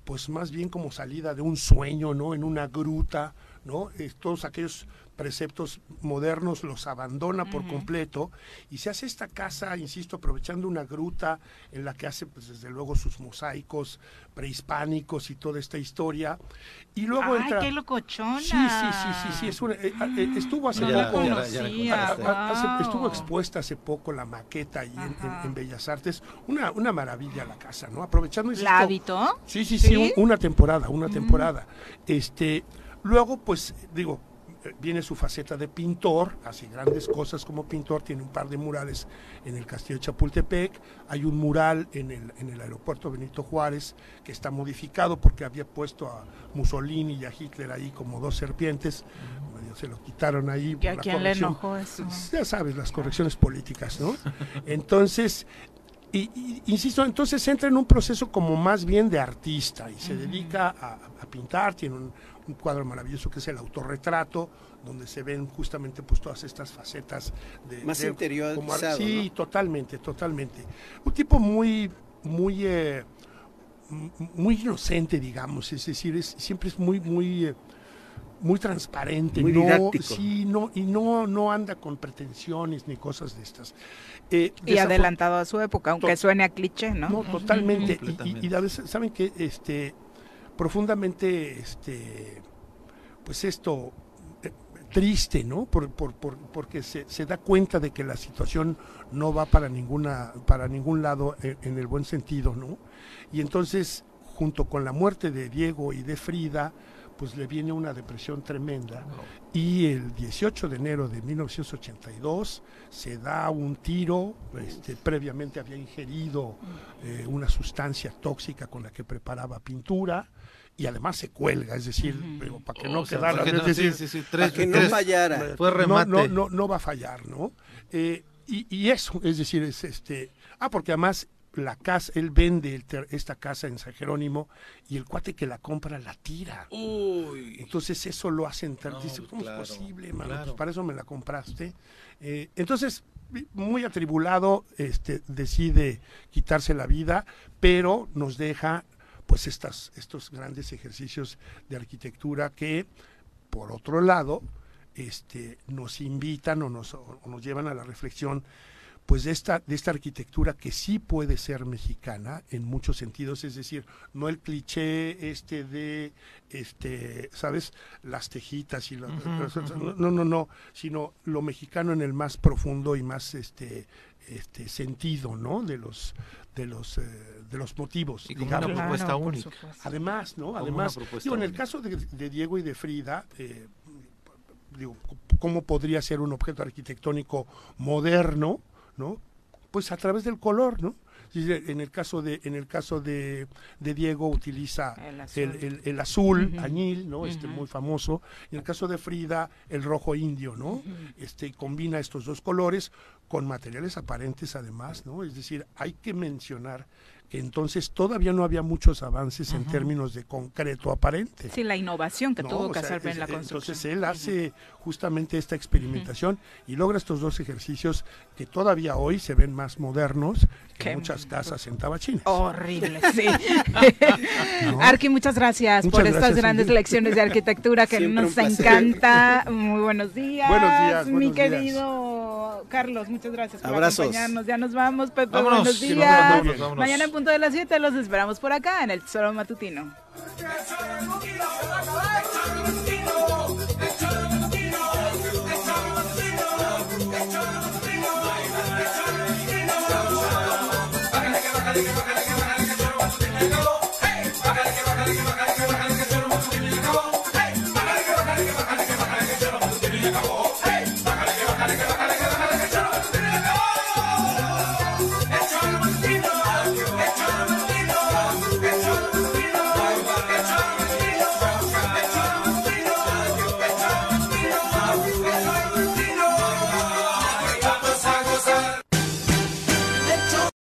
pues más bien como salida de un sueño, ¿no? En una gruta, ¿no? todos aquellos preceptos modernos los abandona por completo y se hace esta casa, insisto, aprovechando una gruta en la que hace, pues desde luego, sus mosaicos prehispánicos y toda esta historia. Y luego Ay, entra... qué locochona! Sí, sí, sí, sí, sí, es una- eh, eh, estuvo hace No la poco... conocía, a- hace- wow. estuvo expuesta hace poco la maqueta ahí en, en- en Bellas Artes. Una, una maravilla la casa, ¿no? Aprovechando... insisto, ¿La habitó? Sí, sí, sí, un- una temporada, una temporada. Este, luego, pues, digo, eh, viene su faceta de pintor, hace grandes cosas como pintor, tiene un par de murales en el Castillo de Chapultepec, hay un mural en el, en el aeropuerto Benito Juárez que está modificado porque había puesto a Mussolini y a Hitler ahí como dos serpientes, medio se lo quitaron ahí. ¿Y por a la quién le enojó eso? Ya sabes, las correcciones políticas, ¿no? Entonces, y, y- insisto, entonces entra en un proceso como más bien de artista y se dedica a, a pintar, tiene un, un cuadro maravilloso que es el autorretrato, donde se ven justamente pues todas estas facetas de... Más de- interiorizado, como Sí, ¿no? totalmente, totalmente. Un tipo muy, muy... eh, muy inocente, digamos, es decir, es, siempre es muy, muy, eh, muy transparente, Muy no, sí, no, y no, no anda con pretensiones ni cosas de estas. Eh, Y adelantado a su época, aunque To- suene a cliché, ¿no? no, totalmente. Y- Y, Completamente. y a veces, saben que este, profundamente, este, pues esto, eh, triste, ¿no? Por, por, por- porque se, se da cuenta de que la situación no va para ninguna, para ningún lado en, en el buen sentido, ¿no? Y entonces, junto con la muerte de Diego y de Frida, pues le viene una depresión tremenda. Y el 18 de enero de 1982 se da un tiro, este, previamente había ingerido eh, una sustancia tóxica con la que preparaba pintura y además se cuelga, es decir, digo, para que O no sea, quedara, para que es no- decir, sí, sí, sí, Para tres- que no tres- fallara. Fue no, remate. no, no, no va a fallar, ¿no? Eh, y, y eso, es decir, es este. Ah, porque además la casa, él vende el ter- esta casa en San Jerónimo y el cuate que la compra la tira. Uy. Entonces eso lo hace entrar. No, dice, ¿cómo claro, es posible, mano? claro. Pues para eso me la compraste. Eh, entonces, muy atribulado, este, decide quitarse la vida, pero nos deja pues estas, estos grandes ejercicios de arquitectura que, por otro lado, este, nos invitan o nos, o nos llevan a la reflexión pues de esta, de esta arquitectura que sí puede ser mexicana en muchos sentidos, es decir, no el cliché este de, este, ¿sabes? Las tejitas y las, no, no, no, sino lo mexicano en el más profundo y más este, este sentido, ¿no? De los, de los, eh, de los motivos. Y como digamos. una propuesta única. Además, ¿no? Además, digo, en el única. caso de, de Diego y de Frida, eh, digo, ¿cómo podría ser un objeto arquitectónico moderno, ¿no? Pues a través del color, ¿no? En el caso de, en el caso de, de Diego utiliza El azul. el, el- el azul, Ujú. añil, ¿no? Este muy famoso. Y en el caso de Frida, el rojo indio, ¿no? Este combina estos dos colores con materiales aparentes además, ¿no? Es decir, hay que mencionar entonces todavía no había muchos avances en términos de concreto aparente. Sí, la innovación que No, tuvo que hacer en la construcción. Entonces él hace justamente esta experimentación y logra estos dos ejercicios que todavía hoy se ven más modernos que Qué muchas casas en Tabachines. Horrible, sí. Arqui, muchas gracias Muchas por estas grandes Ingrid. lecciones de arquitectura que Siempre nos encanta. Muy buenos días. Buenos días, Mi buenos días. querido Carlos, muchas gracias por Abrazos. acompañarnos. Ya nos vamos, Pepe. Vámonos, buenos días. vemos, vámonos, vámonos. Mañana en punto de las 7 los esperamos por acá en el Tesoro Matutino. Everybody.